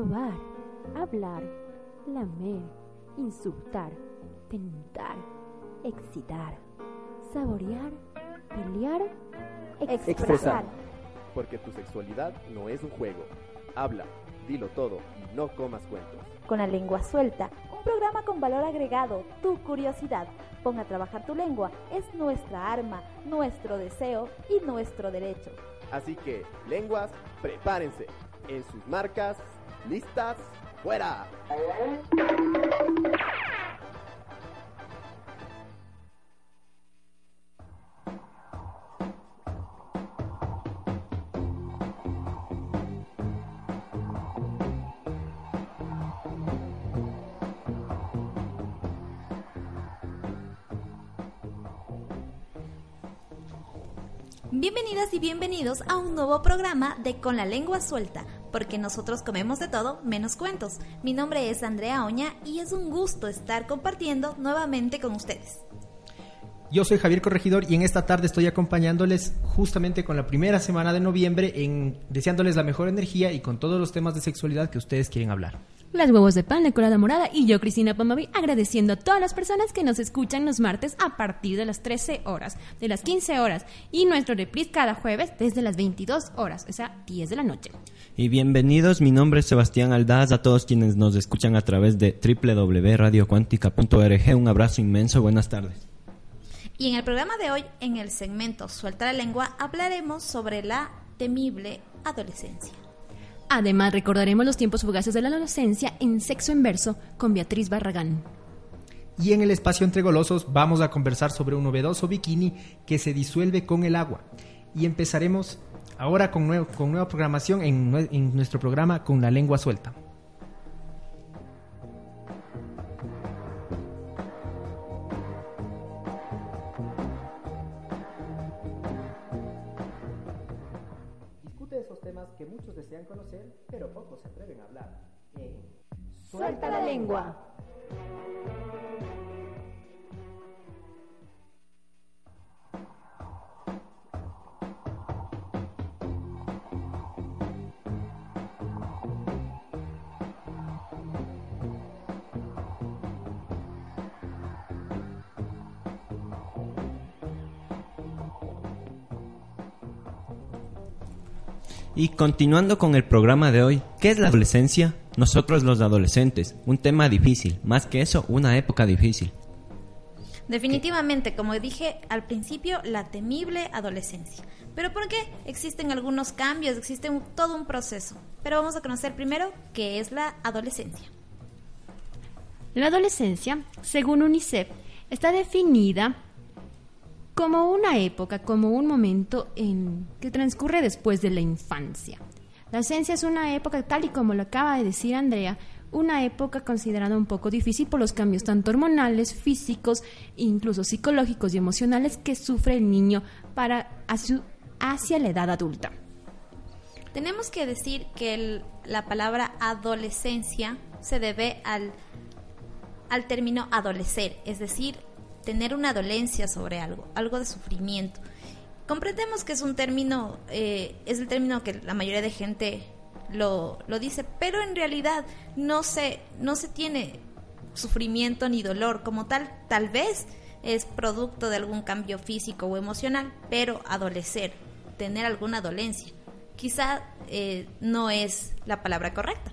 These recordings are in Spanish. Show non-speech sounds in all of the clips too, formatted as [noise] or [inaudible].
Probar, hablar, lamer, insultar, tentar, excitar, saborear, pelear, expresar. expresar. Porque tu sexualidad no es un juego. Habla, dilo todo y no comas cuentos. Con la lengua suelta, un programa con valor agregado, tu curiosidad. Pon a trabajar tu lengua, es nuestra arma, nuestro deseo y nuestro derecho. Así que, lenguas, prepárense. En sus marcas, listas, fuera. Bienvenidas y bienvenidos a un nuevo programa de Con la lengua suelta, porque nosotros comemos de todo menos cuentos. Mi nombre es Andrea Oña y es un gusto estar compartiendo nuevamente con ustedes. Yo soy Javier Corregidor y en esta tarde estoy acompañándoles justamente con la primera semana de noviembre en deseándoles la mejor energía y con todos los temas de sexualidad que ustedes quieren hablar las huevos de pan, de colada morada y yo, Cristina Pamavi, agradeciendo a todas las personas que nos escuchan los martes a partir de las 13 horas, de las 15 horas y nuestro reprise cada jueves desde las 22 horas, o sea, 10 de la noche. Y bienvenidos, mi nombre es Sebastián Aldaz, a todos quienes nos escuchan a través de www.radiocuántica.org. Un abrazo inmenso, buenas tardes. Y en el programa de hoy, en el segmento Suelta la lengua, hablaremos sobre la temible adolescencia. Además, recordaremos los tiempos fugaces de la adolescencia en Sexo en Verso con Beatriz Barragán. Y en el espacio entre golosos vamos a conversar sobre un novedoso bikini que se disuelve con el agua. Y empezaremos ahora con, nueva programación en nuestro programa Con la lengua suelta. Suelta la lengua. Y continuando con el programa de hoy, ¿qué es la adolescencia? Nosotros los adolescentes, un tema difícil, más que eso, una época difícil. Definitivamente, como dije al principio, la temible adolescencia. ¿Pero por qué? Existen algunos cambios, existe todo un proceso. Pero vamos a conocer primero qué es la adolescencia. La adolescencia, según UNICEF, está definida como una época, como un momento en que transcurre después de la infancia. La adolescencia es una época, tal y como lo acaba de decir Andrea, una época considerada un poco difícil por los cambios tanto hormonales, físicos, incluso psicológicos y emocionales que sufre el niño para hacia la edad adulta. Tenemos que decir que la palabra adolescencia se debe al, al término adolecer, es decir, tener una dolencia sobre algo, algo de sufrimiento. Comprendemos que es un término, eh, es el término que la mayoría de gente lo, lo dice, pero en realidad no se, no se tiene sufrimiento ni dolor como tal. Tal vez es producto de algún cambio físico o emocional, pero adolecer, tener alguna dolencia, quizá eh, no es la palabra correcta.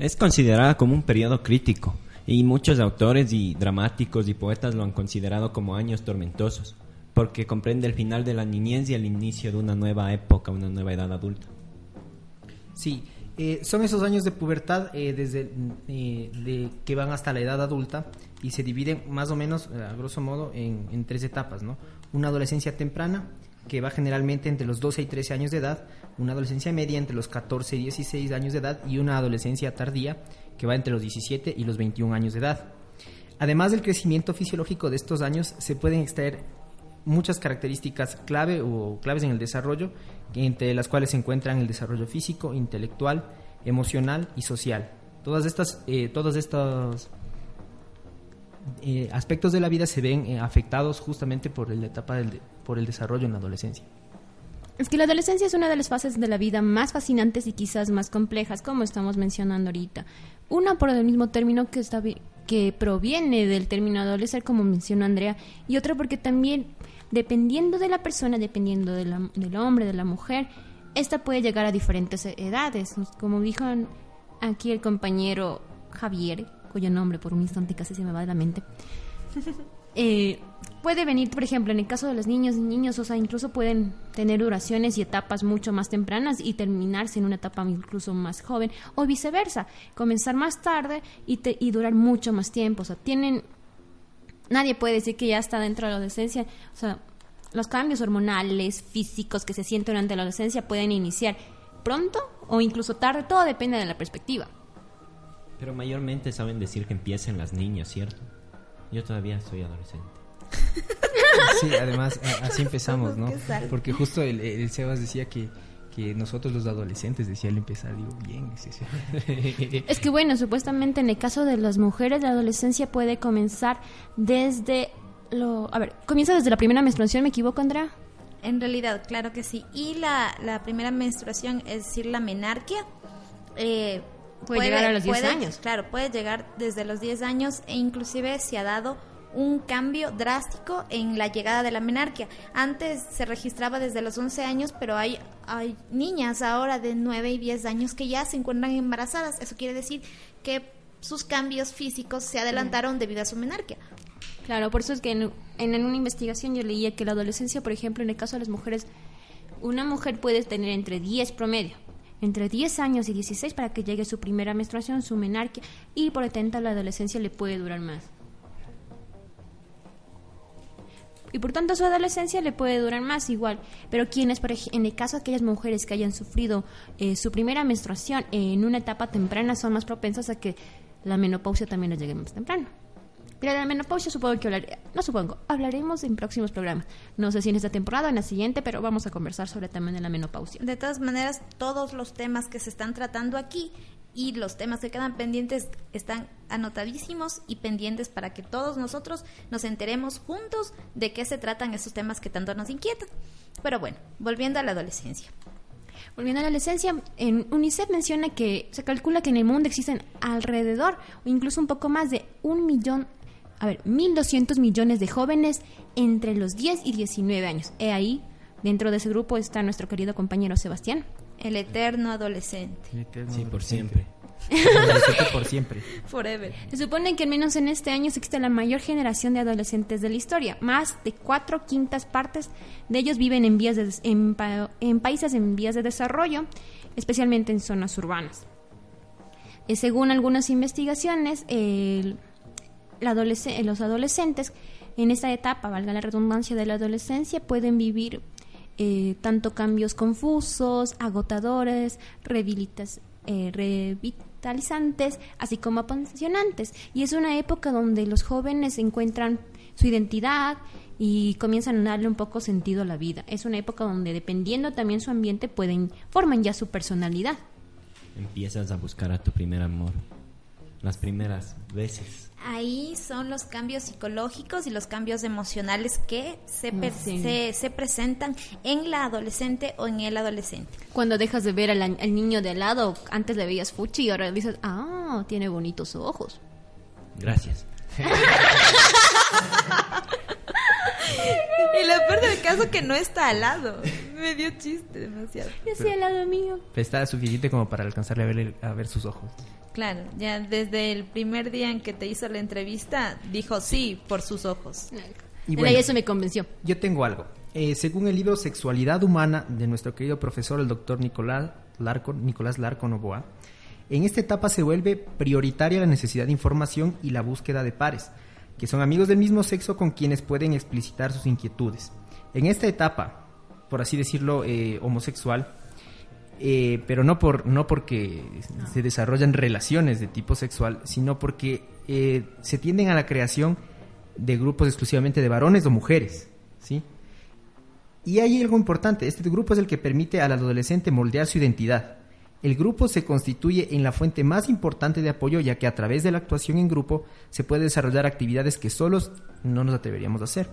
Es considerada como un periodo crítico y muchos autores y dramáticos y poetas lo han considerado como años tormentosos porque comprende el final de la niñez y el inicio de una nueva época, una nueva edad adulta. Sí, eh, son esos años de pubertad eh, desde eh, que van hasta la edad adulta y se dividen más o menos, a grosso modo, en, tres etapas, ¿no? una adolescencia temprana que va generalmente entre los 12 y 13 años de edad, una adolescencia media entre los 14 y 16 años de edad y una adolescencia tardía que va entre los 17 y los 21 años de edad. Además del crecimiento fisiológico de estos años, se pueden extraer muchas características clave o claves en el desarrollo, entre las cuales se encuentran el desarrollo físico, intelectual, emocional y social. Todas estas, eh, todos estos eh, aspectos de la vida se ven eh, afectados justamente por la etapa del, por el desarrollo en la adolescencia. Es que la adolescencia es una de las fases de la vida más fascinantes y quizás más complejas, como estamos mencionando ahorita. Una por el mismo término que, está, que proviene del término adolecer, como mencionó Andrea, y otra porque también, dependiendo de la persona, dependiendo de del hombre, de la mujer, esta puede llegar a diferentes edades. Como dijo aquí el compañero Javier, cuyo nombre por un instante casi se me va de la mente. [laughs] Eh, puede venir, por ejemplo, en el caso de los niños y niños, o sea, incluso pueden tener duraciones y etapas mucho más tempranas y terminarse en una etapa incluso más joven, o viceversa, comenzar más tarde y, y durar mucho más tiempo. O sea, tienen. Nadie puede decir que ya está dentro de la adolescencia. O sea, los cambios hormonales, físicos que se sienten durante la adolescencia pueden iniciar pronto o incluso tarde, todo depende de la perspectiva. Pero mayormente saben decir que empiecen las niñas, ¿cierto? Yo todavía soy adolescente. Sí, además así empezamos, ¿no? Porque justo el, Sebas decía que, que nosotros los adolescentes, decía el empezar, digo, bien. [laughs] Es que bueno, supuestamente en el caso de las mujeres, la adolescencia puede comenzar desde lo... A ver, comienza desde la primera menstruación, ¿me equivoco, Andrea? En realidad, claro que sí. Y la, la primera menstruación, es decir, la menarquia, eh, Puede, llegar a los 10 años. Claro, puede llegar desde los 10 años e inclusive se ha dado un cambio drástico en la llegada de la menarquia. Antes se registraba desde los 11 años, pero hay, hay niñas ahora de 9 y 10 años que ya se encuentran embarazadas. Eso quiere decir que sus cambios físicos se adelantaron debido a su menarquia. Claro, por eso es que en, en, una investigación yo leía que la adolescencia, por ejemplo, en el caso de las mujeres, una mujer puede tener entre 10 promedio entre 10 años y 16 para que llegue su primera menstruación, su menarquia, y por 70 la adolescencia le puede durar más. Y por tanto su adolescencia le puede durar más igual. Pero quienes, por en el caso de aquellas mujeres que hayan sufrido eh, su primera menstruación en una etapa temprana, son más propensas a que la menopausia también les llegue más temprano. Mira, de la menopausia supongo que hablaré, no supongo, hablaremos en próximos programas. No sé si en esta temporada o en la siguiente, pero vamos a conversar sobre también la menopausia. De todas maneras, todos los temas que se están tratando aquí y los temas que quedan pendientes están anotadísimos y pendientes para que todos nosotros nos enteremos juntos de qué se tratan esos temas que tanto nos inquietan. Pero bueno, volviendo a la adolescencia. Volviendo a la adolescencia, en UNICEF menciona que se calcula que en el mundo existen alrededor o incluso un poco más de un millón a ver, 1.200 millones de jóvenes entre los 10 y 19 años. He ahí, dentro de ese grupo está nuestro querido compañero Sebastián. El eterno adolescente. sí, por siempre. por siempre. Forever. Se supone que al menos en este año existe la mayor generación de adolescentes de la historia. Más de cuatro quintas partes de ellos viven en, vías en, en países en vías de desarrollo, especialmente en zonas urbanas. Eh, según algunas investigaciones, el los adolescentes en esta etapa, valga la redundancia de la adolescencia, pueden vivir eh, tanto cambios confusos, agotadores, eh, revitalizantes, así como apasionantes. Y es una época donde los jóvenes encuentran su identidad y comienzan a darle un poco sentido a la vida. Es una época donde dependiendo también su ambiente pueden forman ya su personalidad. Empiezas a buscar a tu primer amor las primeras veces ahí son los cambios psicológicos y los cambios emocionales que se, se, presentan en la adolescente o en el adolescente. Cuando dejas de ver al, niño de al lado, antes le veías fuchi y ahora dices, ah, tiene bonitos ojos. Gracias. [laughs] y lo peor del caso que no está al lado. Me dio chiste demasiado. Está al lado mío. Está suficiente como para alcanzarle a ver, a ver sus ojos. Claro, ya desde el primer día en que te hizo la entrevista, dijo sí por sus ojos. Y eso me convenció. Yo tengo algo. Eh, según el libro Sexualidad Humana de nuestro querido profesor, el doctor Nicolás Larco, Nicolás Larco Novoa, en esta etapa se vuelve prioritaria la necesidad de información y la búsqueda de pares, que son amigos del mismo sexo con quienes pueden explicitar sus inquietudes. En esta etapa, por así decirlo, eh, homosexual, eh, pero no, por, no porque se desarrollan relaciones de tipo sexual, sino porque eh, se tienden a la creación de grupos exclusivamente de varones o mujeres, ¿sí? Y hay algo importante, este grupo es el que permite al adolescente moldear su identidad. El grupo se constituye en la fuente más importante de apoyo ya que a través de la actuación en grupo se puede desarrollar actividades que solos no nos atreveríamos a hacer.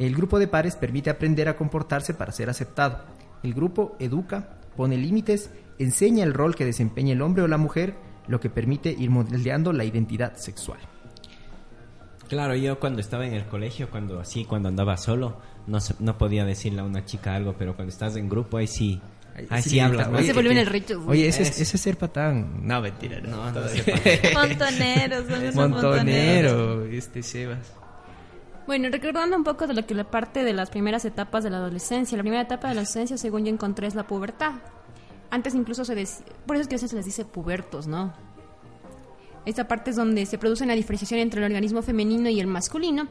El grupo de pares permite aprender a comportarse para ser aceptado. El grupo educa, pone límites, enseña el rol que desempeña el hombre o la mujer, lo que permite ir moldeando la identidad sexual. Claro, yo cuando estaba en el colegio, cuando así, cuando andaba solo, no, se- no podía decirle a una chica algo, pero cuando estás en grupo, ahí sí, ahí sí, sí, hablas. ahí ¿no? Ahí se Oye, vuelve en que- el recho. Oye, ese, es, ese es ser patán. No, mentira. No, No, no todavía. sé. Montoneros, [laughs] son unos montoneros. Montonero, este Sebas. Bueno, recordando un poco de lo que la parte de las primeras etapas de la adolescencia. La primera etapa de la adolescencia, según yo encontré, es la pubertad. Antes incluso se decía, por eso es que a veces se les dice pubertos, ¿no? Esta parte es donde se produce una diferenciación entre el organismo femenino y el masculino.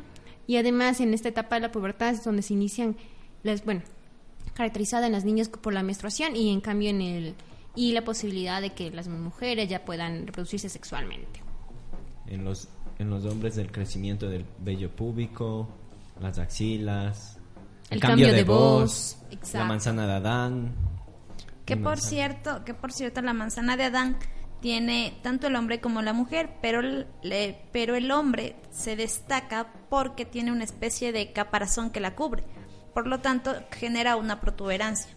Y además en esta etapa de la pubertad es donde se inician, las, bueno, caracterizada en las niñas por la menstruación y en cambio en el y la posibilidad de que las mujeres ya puedan reproducirse sexualmente. En los, en los hombres del crecimiento del vello púbico, las axilas, El cambio de voz, la manzana de Adán. Que por manzana- cierto, que por cierto la manzana de Adán tiene tanto el hombre como la mujer, pero le- pero el hombre se destaca porque tiene una especie de caparazón que la cubre. Por lo tanto, genera una protuberancia.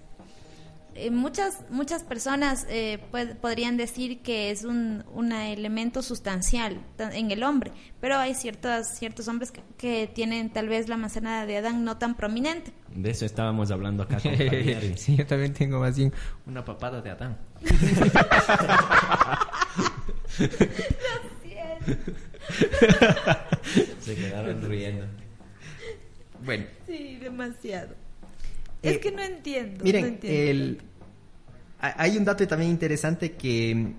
Eh, muchas muchas personas eh, pues, podrían decir que es un, un elemento sustancial ta- en el hombre, pero hay ciertos ciertos hombres que, que tienen tal vez la manzana de Adán no tan prominente. De eso estábamos hablando acá con [laughs] sí, yo también tengo más bien una papada de Adán. [laughs] [laughs] Se quedaron riendo. Bueno, Sí, demasiado. Eh, es que no entiendo. miren, no entiendo. el, ha- hay un dato también interesante que,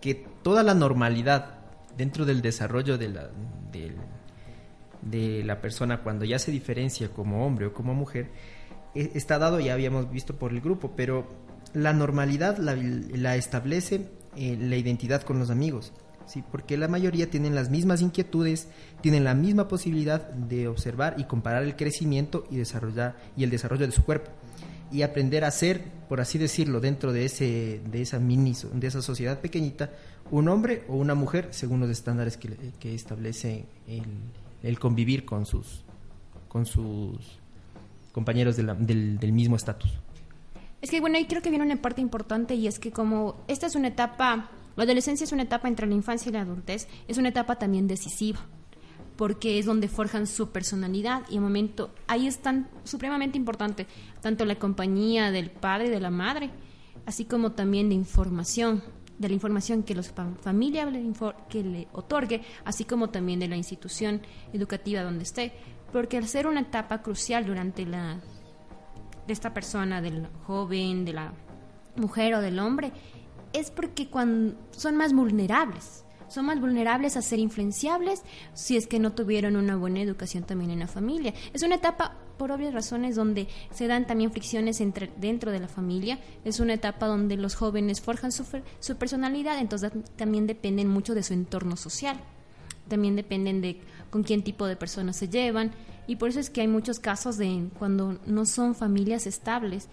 que toda la normalidad dentro del desarrollo de la, del- de la persona cuando ya se diferencia como hombre o como mujer, e- está dado, ya habíamos visto por el grupo, pero la normalidad la, la establece eh, la identidad con los amigos. Sí, porque la mayoría tienen las mismas inquietudes, tienen la misma posibilidad de observar y comparar el crecimiento y desarrollar y el desarrollo de su cuerpo y aprender a ser, por así decirlo, dentro de ese de esa mini de esa sociedad pequeñita, un hombre o una mujer según los estándares que, establece el, convivir con sus con sus compañeros del, del mismo estatus. Es que bueno, ahí creo que viene una parte importante y es que como esta es una etapa, la adolescencia es una etapa entre la infancia y la adultez, es una etapa también decisiva, porque es donde forjan su personalidad y el momento, ahí es tan supremamente importante, tanto la compañía del padre y de la madre, así como también de información, de la información que la familia le, que le otorgue, así como también de la institución educativa donde esté, porque al ser una etapa crucial durante la de esta persona, del joven, de la mujer o del hombre, es porque cuando son más vulnerables. Son más vulnerables a ser influenciables si es que no tuvieron una buena educación también en la familia. Es una etapa, por obvias razones, donde se dan también fricciones entre, dentro de la familia. Es una etapa donde los jóvenes forjan su, su personalidad, entonces también dependen mucho de su entorno social también dependen de con quién tipo de personas se llevan y por eso es que hay muchos casos de cuando no son familias estables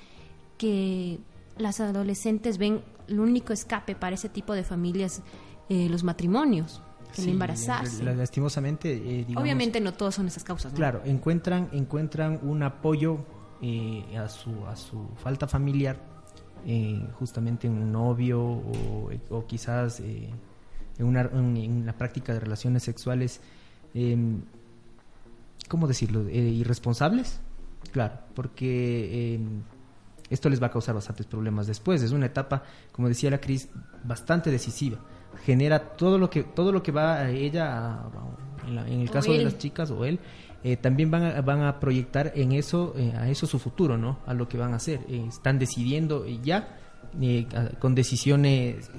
que las adolescentes ven el único escape para ese tipo de familias eh, los matrimonios el Sí, embarazarse la- Lastimosamente, eh, digamos, obviamente no todos son esas causas ¿no? Claro, encuentran, encuentran un apoyo eh, a, su, a su falta familiar, eh, justamente en un novio o, o quizás eh, en, una, en, en la práctica de relaciones sexuales, eh, ¿cómo decirlo? Eh, irresponsables, claro, porque eh, esto les va a causar bastantes problemas después. Es una etapa, como decía la Cris, bastante decisiva. Genera todo lo que todo lo que va a ella, a- a- en, la- en el caso de las chicas o él, eh, también van a, van a proyectar en eso, eh, a eso su futuro, ¿no? A lo que van a hacer. Eh, están decidiendo eh, ya eh, con decisiones, eh,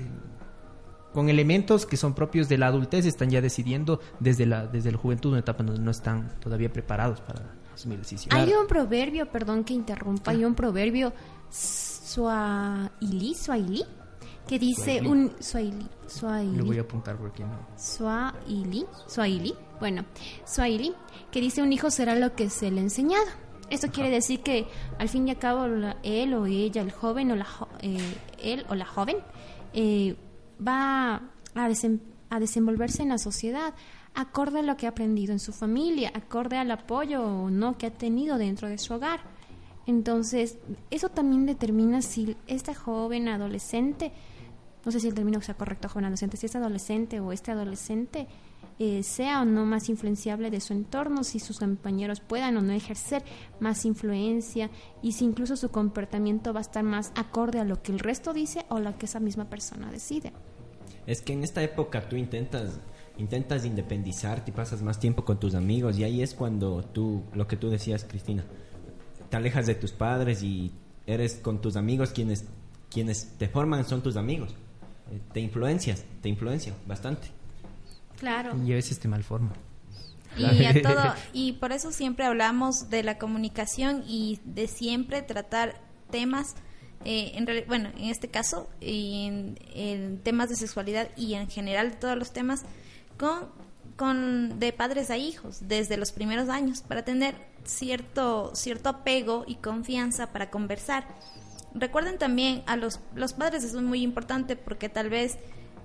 con elementos que son propios de la adultez, están ya decidiendo desde la desde la juventud, una etapa donde no están todavía preparados para, 2017. Hay un proverbio, perdón que interrumpa, hay un proverbio swahili, swahili, que dice Swahili. un swahili, swahili. Lo voy a apuntar porque no. Swahili, Swahili, bueno, Swahili, que dice un hijo será lo que se le ha enseñado. Esto quiere decir que al fin y al cabo la- él o ella, el joven o la jo- eh, él o la joven, eh, va a, desem- a desenvolverse en la sociedad acorde a lo que ha aprendido en su familia, acorde al apoyo o no que ha tenido dentro de su hogar. Entonces, eso también determina si esta joven adolescente, no sé si el término sea correcto, joven adolescente, si es adolescente o este adolescente eh, sea o no más influenciable de su entorno, si sus compañeros puedan o no ejercer más influencia y si incluso su comportamiento va a estar más acorde a lo que el resto dice o lo que esa misma persona decide. Es que en esta época tú intentas intentas independizarte y pasas más tiempo con tus amigos y ahí es cuando tú, lo que tú decías, Cristina, te alejas de tus padres y eres con tus amigos quienes quienes te forman son tus amigos. Eh, Te influencias, te influencian bastante. Claro. Y a veces te malforma. Y a [laughs] todo, y por eso siempre hablamos de la comunicación y de siempre tratar temas, eh, en bueno, en este caso, en, en temas de sexualidad y en general todos los temas con, con de padres a hijos desde los primeros años para tener cierto cierto apego y confianza para conversar. Recuerden también a los los padres es muy importante porque tal vez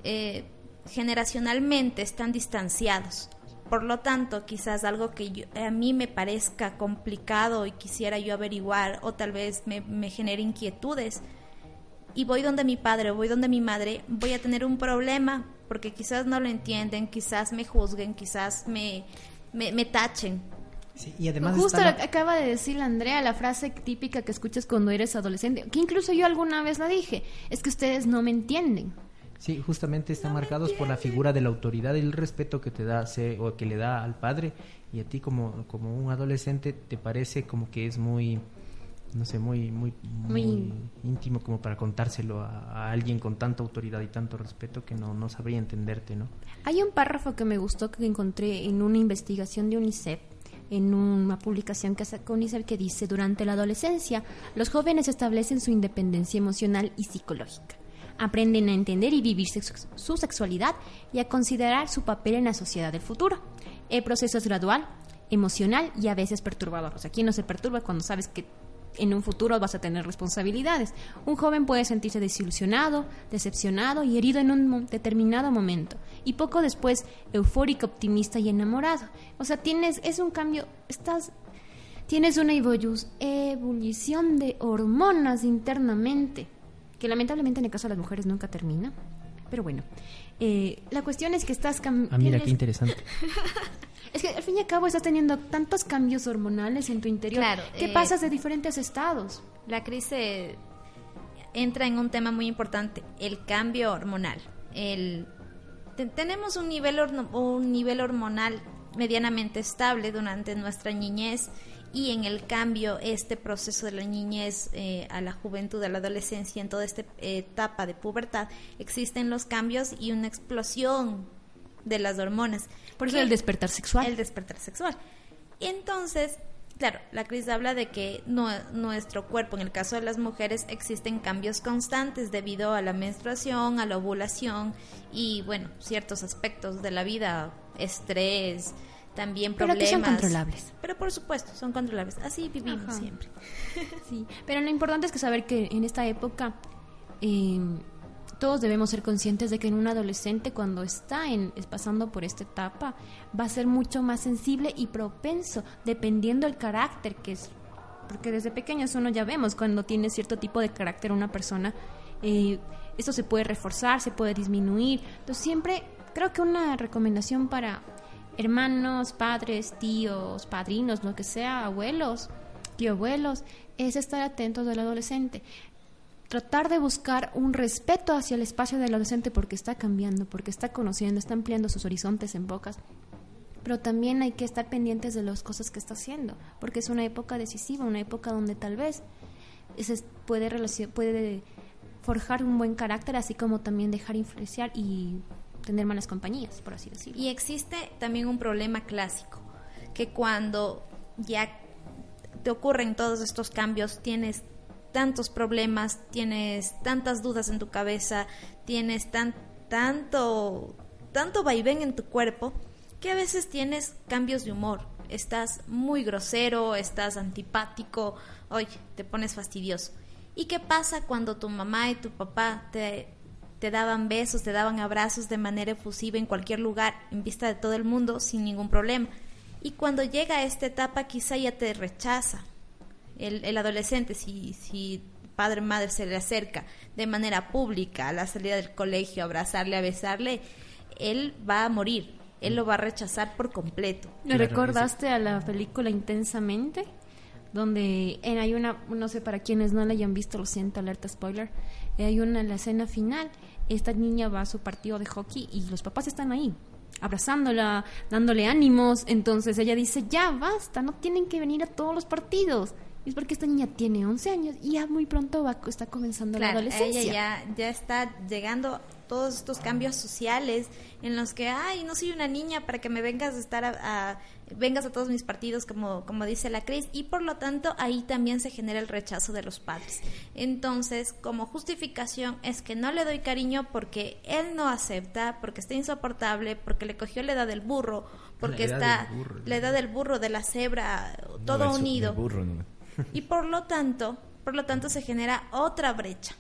eh, generacionalmente están distanciados. Por lo tanto, quizás algo que yo- a mí me parezca complicado y quisiera yo averiguar o tal vez me, me genere inquietudes y voy donde mi padre o voy donde mi madre, voy a tener un problema porque quizás no lo entienden, quizás me juzguen, quizás me, me, me tachen. Sí, y además Justo la- que acaba de decir la Andrea, la frase típica que escuchas cuando eres adolescente, que incluso yo alguna vez la dije, es que ustedes no me entienden. Sí, justamente están marcados por la figura de la autoridad y el respeto que te da se- o que le da al padre y a ti como, como un adolescente te parece como que es muy no sé, muy muy, muy Muy- íntimo como para contárselo a, a alguien con tanta autoridad y tanto respeto que no, no sabría entenderte, ¿no? Hay un párrafo que me gustó que encontré en una investigación de UNICEF, en una publicación que sacó UNICEF que dice, durante la adolescencia, los jóvenes establecen su independencia emocional y psicológica. Aprenden a entender y vivir sex- su sexualidad y a considerar su papel en la sociedad del futuro. El proceso es gradual, emocional y a veces perturbador. O sea, ¿quién no se perturba cuando sabes que en un futuro vas a tener responsabilidades? Un joven puede sentirse desilusionado, decepcionado y herido en un determinado momento. Y poco después, eufórico, optimista y enamorado. O sea, tienes, es un cambio, estás, tienes una ebullición de hormonas internamente, que lamentablemente en el caso de las mujeres nunca termina. Pero bueno, eh, la cuestión es que estás cam- Ah, mira, tienes- qué interesante. [laughs] es que al fin y al cabo estás teniendo tantos cambios hormonales en tu interior Claro, que eh, pasas de diferentes estados. La crisis eh, entra en un tema muy importante, el cambio hormonal. El, te- tenemos un nivel, horno- un nivel hormonal medianamente estable durante nuestra niñez y en el cambio, este proceso de la niñez eh, a la juventud, a la adolescencia, en toda esta etapa de pubertad, existen los cambios y una explosión de las hormonas. Por eso Que- el despertar sexual. el despertar sexual. Y entonces, claro, la crisis habla de que nue- nuestro cuerpo, en el caso de las mujeres, existen cambios constantes debido a la menstruación, a la ovulación y, bueno, ciertos aspectos de la vida, estrés, también Pero problemas. que son controlables. Pero por supuesto, son controlables. Así vivimos Ajá. siempre. [laughs] Sí, pero lo importante es que saber que en esta época eh, todos debemos ser conscientes de que en un adolescente cuando está en, es pasando por esta etapa va a ser mucho más sensible y propenso dependiendo del carácter que es porque desde pequeños uno ya vemos cuando tiene cierto tipo de carácter una persona eh, esto se puede reforzar se puede disminuir entonces siempre creo que una recomendación para hermanos padres tíos padrinos lo que sea abuelos tío abuelos es estar atentos del adolescente tratar de buscar un respeto hacia el espacio del adolescente porque está cambiando, porque está conociendo, está ampliando sus horizontes en bocas. Pero también hay que estar pendientes de las cosas que está haciendo, porque es una época decisiva, una época donde tal vez se puede, puede forjar un buen carácter, así como también dejar influenciar y tener malas compañías, por así decirlo. Y existe también un problema clásico, que cuando ya te ocurren todos estos cambios, tienes tantos problemas, tienes tantas dudas en tu cabeza, tienes tan, tanto, tanto vaivén en tu cuerpo, que a veces tienes cambios de humor. Estás muy grosero, estás antipático, oye, te pones fastidioso. ¿Y qué pasa cuando tu mamá y tu papá te, te daban besos, te daban abrazos de manera efusiva en cualquier lugar, en vista de todo el mundo, sin ningún problema? Y cuando llega a esta etapa quizá ya te rechaza. El, el adolescente, si, si padre o madre se le acerca de manera pública a la salida del colegio, a abrazarle, a besarle, él va a morir, él lo va a rechazar por completo. ¿Me recordaste a la película Intensamente? Donde en, hay una, no sé para quienes no la hayan visto, lo siento, alerta spoiler. eh, hay una, en la escena final, esta niña va a su partido de hockey y los papás están ahí, abrazándola, dándole ánimos. Entonces ella dice, ya basta, no tienen que venir a todos los partidos. Es porque esta niña tiene 11 años y ya muy pronto va, está comenzando la adolescencia. ella ya, ya está llegando todos estos cambios sociales en los que, ay, no soy una niña para que me vengas a estar a, a- vengas a todos mis partidos como, como dice la Cris y por lo tanto ahí también se genera el rechazo de los padres. Entonces, como justificación es que no le doy cariño porque él no acepta, porque está insoportable, porque le cogió la edad del burro, porque está burro, la edad del burro, de la cebra, todo No, eso, unido. de burro, no. Y por lo tanto, por lo tanto se genera otra brecha.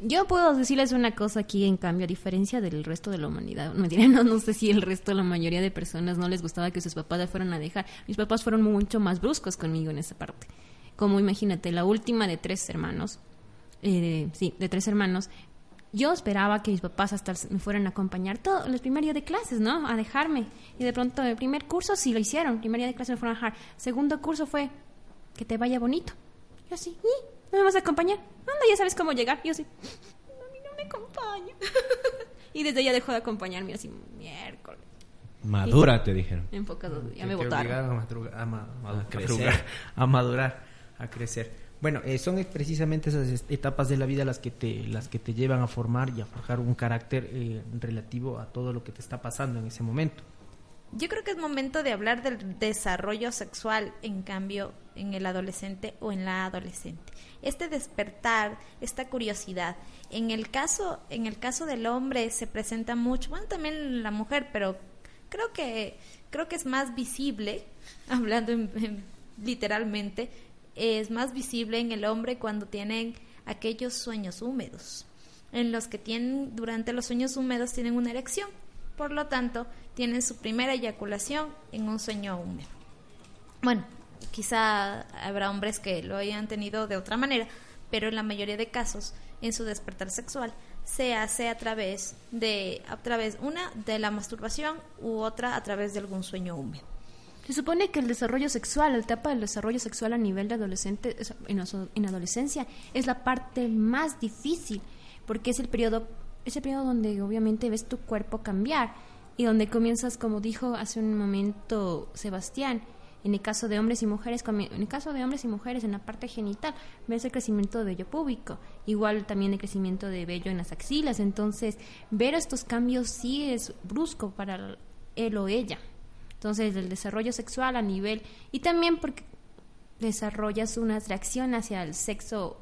Yo puedo decirles una cosa aquí, en cambio, a diferencia del resto de la humanidad. No, no, sé si el resto, la mayoría de personas no les gustaba que sus papás la fueran a dejar. Mis papás fueron mucho más bruscos conmigo en esa parte. Como imagínate, la última de tres hermanos, eh, sí, de tres hermanos, yo esperaba que mis papás hasta me fueran a acompañar todo el primer día de clases, ¿no? A dejarme. Y de pronto, el primer curso sí lo hicieron. primer día de clases me fueron a dejar. Segundo curso fue que te vaya bonito. Yo así, ¿y? ¿No me vas a acompañar? Anda, ya sabes cómo llegar. Yo así, a mí no me acompaña. [laughs] y desde ella dejó de acompañarme así, miércoles. Madura, te dijeron. Enfocado, ya me votaron. A, madruga- a ma- A a crecer. madurar, a madurar, a crecer. Bueno, eh, son precisamente esas etapas de la vida las que te las que te llevan a formar y a forjar un carácter eh, relativo a todo lo que te está pasando en ese momento. Yo creo que es momento de hablar del desarrollo sexual, en cambio, en el adolescente o en la adolescente. Este despertar, esta curiosidad. En el caso, en el caso del hombre se presenta mucho, bueno, también la mujer, pero creo que creo que es más visible, [laughs] hablando en- en- literalmente, es más visible en el hombre cuando tienen aquellos sueños húmedos, en los que tienen durante los sueños húmedos tienen una erección, por lo tanto tienen su primera eyaculación en un sueño húmedo. Bueno, quizá habrá hombres que lo hayan tenido de otra manera, pero en la mayoría de casos, en su despertar sexual, se hace a través de, a través, una, de la masturbación u otra a través de algún sueño húmedo. Se supone que el desarrollo sexual, la etapa del desarrollo sexual a nivel de adolescente, en adolescencia, es la parte más difícil, porque es el periodo, es el periodo donde obviamente ves tu cuerpo cambiar y donde comienzas, como dijo hace un momento Sebastián, en el caso de hombres y mujeres, en el caso de hombres y mujeres en la parte genital, ves el crecimiento de vello púbico, igual también el crecimiento de vello en las axilas, entonces ver estos cambios sí es brusco para él o ella. Entonces, el desarrollo sexual a nivel. Y también porque desarrollas una atracción hacia el sexo.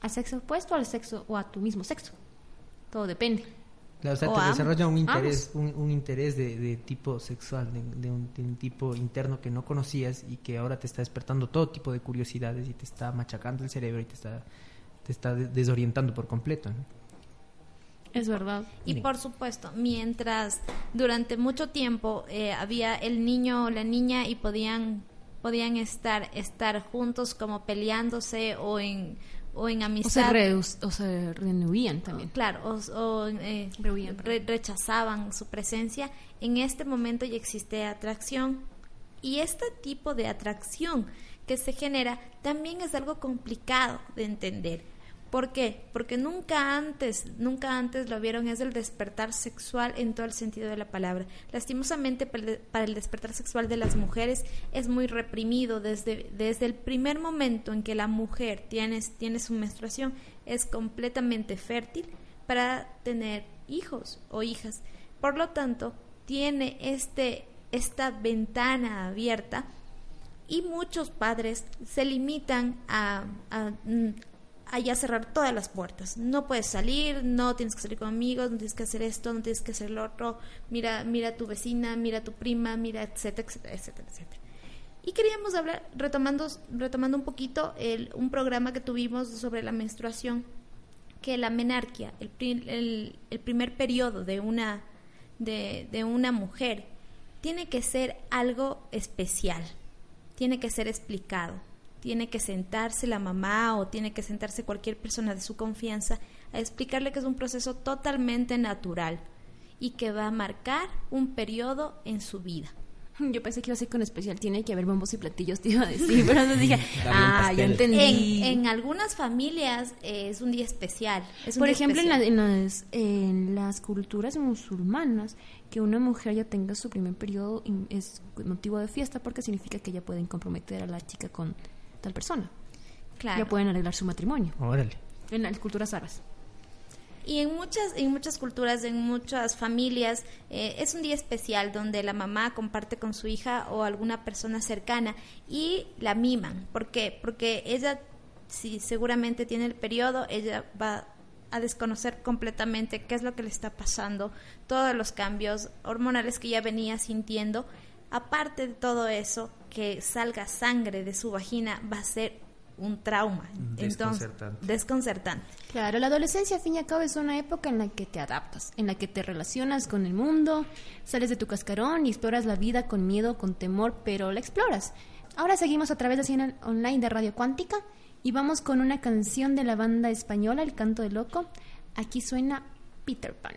al sexo opuesto, al sexo o a tu mismo sexo. Todo depende. O sea, O te desarrolla un interés, un, un interés de, de tipo sexual, de, de un, de un tipo interno que no conocías y que ahora te está despertando todo tipo de curiosidades y te está machacando el cerebro y te está, te está de- desorientando por completo. ¿no? Es verdad. Y por supuesto, mientras durante mucho tiempo eh, había el niño o la niña y podían podían estar estar juntos como peleándose o en o en O se, amistad. o se renuían también. claro o, o, eh, re- rechazaban su presencia. En este momento ya existe atracción. Y este tipo de atracción que se genera también es algo complicado de entender ¿Por qué? Porque nunca antes, nunca antes lo vieron, es el despertar sexual en todo el sentido de la palabra. Lastimosamente para el- despertar sexual de las mujeres es muy reprimido desde, desde el primer momento en que la mujer tiene, tiene su menstruación, es completamente fértil para tener hijos o hijas. Por lo tanto, tiene este, esta ventana abierta Y muchos padres se limitan a, a, a ya cerrar todas las puertas. No puedes salir, no tienes que salir con amigos, no tienes que hacer esto, no tienes que hacer lo otro. Mira, mira a tu vecina, mira a tu prima, mira, etcétera, etcétera, etcétera, etcétera. Y queríamos hablar, retomando, retomando un poquito el, un programa que tuvimos sobre la menstruación, que la menarquia, el, el, el primer periodo de una, de, de una mujer, tiene que ser algo especial, tiene que ser explicado, tiene que sentarse la mamá o tiene que sentarse cualquier persona de su confianza a explicarle que es un proceso totalmente natural y que va a marcar un periodo en su vida. [laughs] Yo pensé que iba a ser con especial, tiene que haber bombos y platillos, te iba a decir, [laughs] pero entonces dije, [laughs] ah, ya entendí. En, en algunas familias eh, es un día especial. es un Por día ejemplo, en, la- en las, en las culturas musulmanas, que una mujer ya tenga su primer periodo es motivo de fiesta porque significa que ya pueden comprometer a la chica con tal persona. Claro. Ya pueden arreglar su matrimonio. Órale. En las culturas árabes. Y en muchas, en muchas culturas, en muchas familias, eh, es un día especial donde la mamá comparte con su hija o alguna persona cercana y la miman. ¿Por qué? Porque ella, si seguramente tiene el periodo, ella va a desconocer completamente qué es lo que le está pasando, todos los cambios hormonales que ya venía sintiendo. Aparte de todo eso, que salga sangre de su vagina va a ser un trauma. Entonces, Desconcertante. desconcertante. Claro, la adolescencia, al fin y al cabo, es una época en la que te adaptas, en la que te relacionas con el mundo, sales de tu cascarón y exploras la vida con miedo, con temor, pero la exploras. Ahora seguimos a través de señal online de Radio Cuántica y vamos con una canción de la banda española El Canto del Loco. Aquí suena Peter Pan.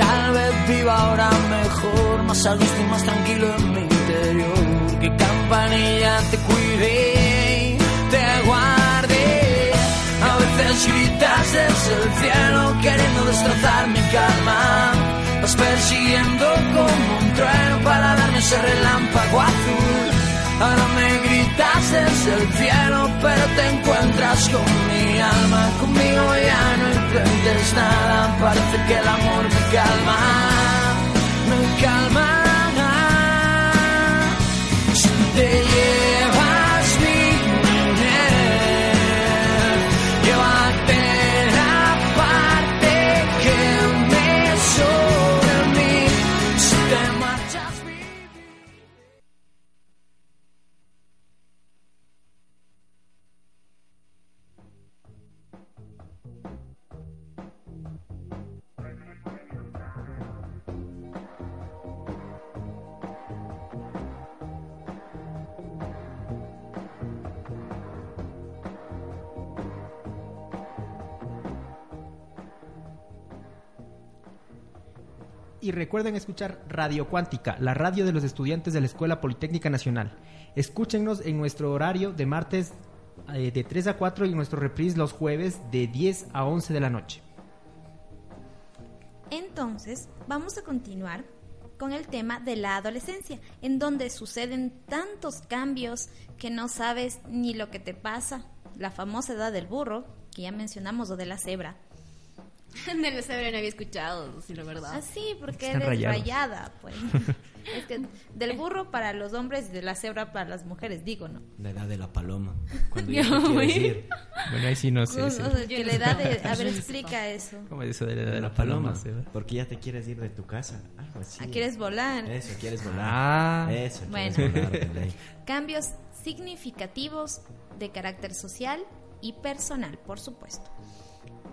Tal vez viva ahora mejor, más a gusto y más tranquilo en mi interior. Que campanilla te cuide, y te guarde. A veces gritas desde el cielo queriendo destrozar mi calma. Vas persiguiendo como un trueno para darme ese relámpago azul. Ahora me gritas desde el cielo, pero te encuentras con mi alma. Conmigo ya no intentes nada, parece que el amor me calma, me calma. Y recuerden escuchar Radio Cuántica, la radio de los estudiantes de la Escuela Politécnica Nacional. Escúchenos en nuestro horario de martes eh, de 3 a 4 y nuestro reprise los jueves de 10 a 11 de la noche. Entonces, vamos a continuar con el tema de la adolescencia, en donde suceden tantos cambios que no sabes ni lo que te pasa. La famosa edad del burro, que ya mencionamos, o de la cebra. De la cebra no había escuchado, si la verdad. Así, porque Están eres rayados. rayada, pues. [laughs] es que del burro para los hombres y de la cebra para las mujeres, digo, ¿no? La edad de la paloma. Cuando [laughs] Ya, ya te quieres güey. ir. Bueno, ahí sí no sé. O- sí. o sea, que [laughs] la edad de... A ver, Sí, sí, explica eso. ¿Cómo es eso de la, de De la paloma. paloma? sí, Porque ya te quieres ir de tu casa. Algo así. Ah, ¿Quieres volar? Eso, quieres volar. Ah. Eso, Bueno. volar. Cambios significativos de carácter social y personal, por supuesto.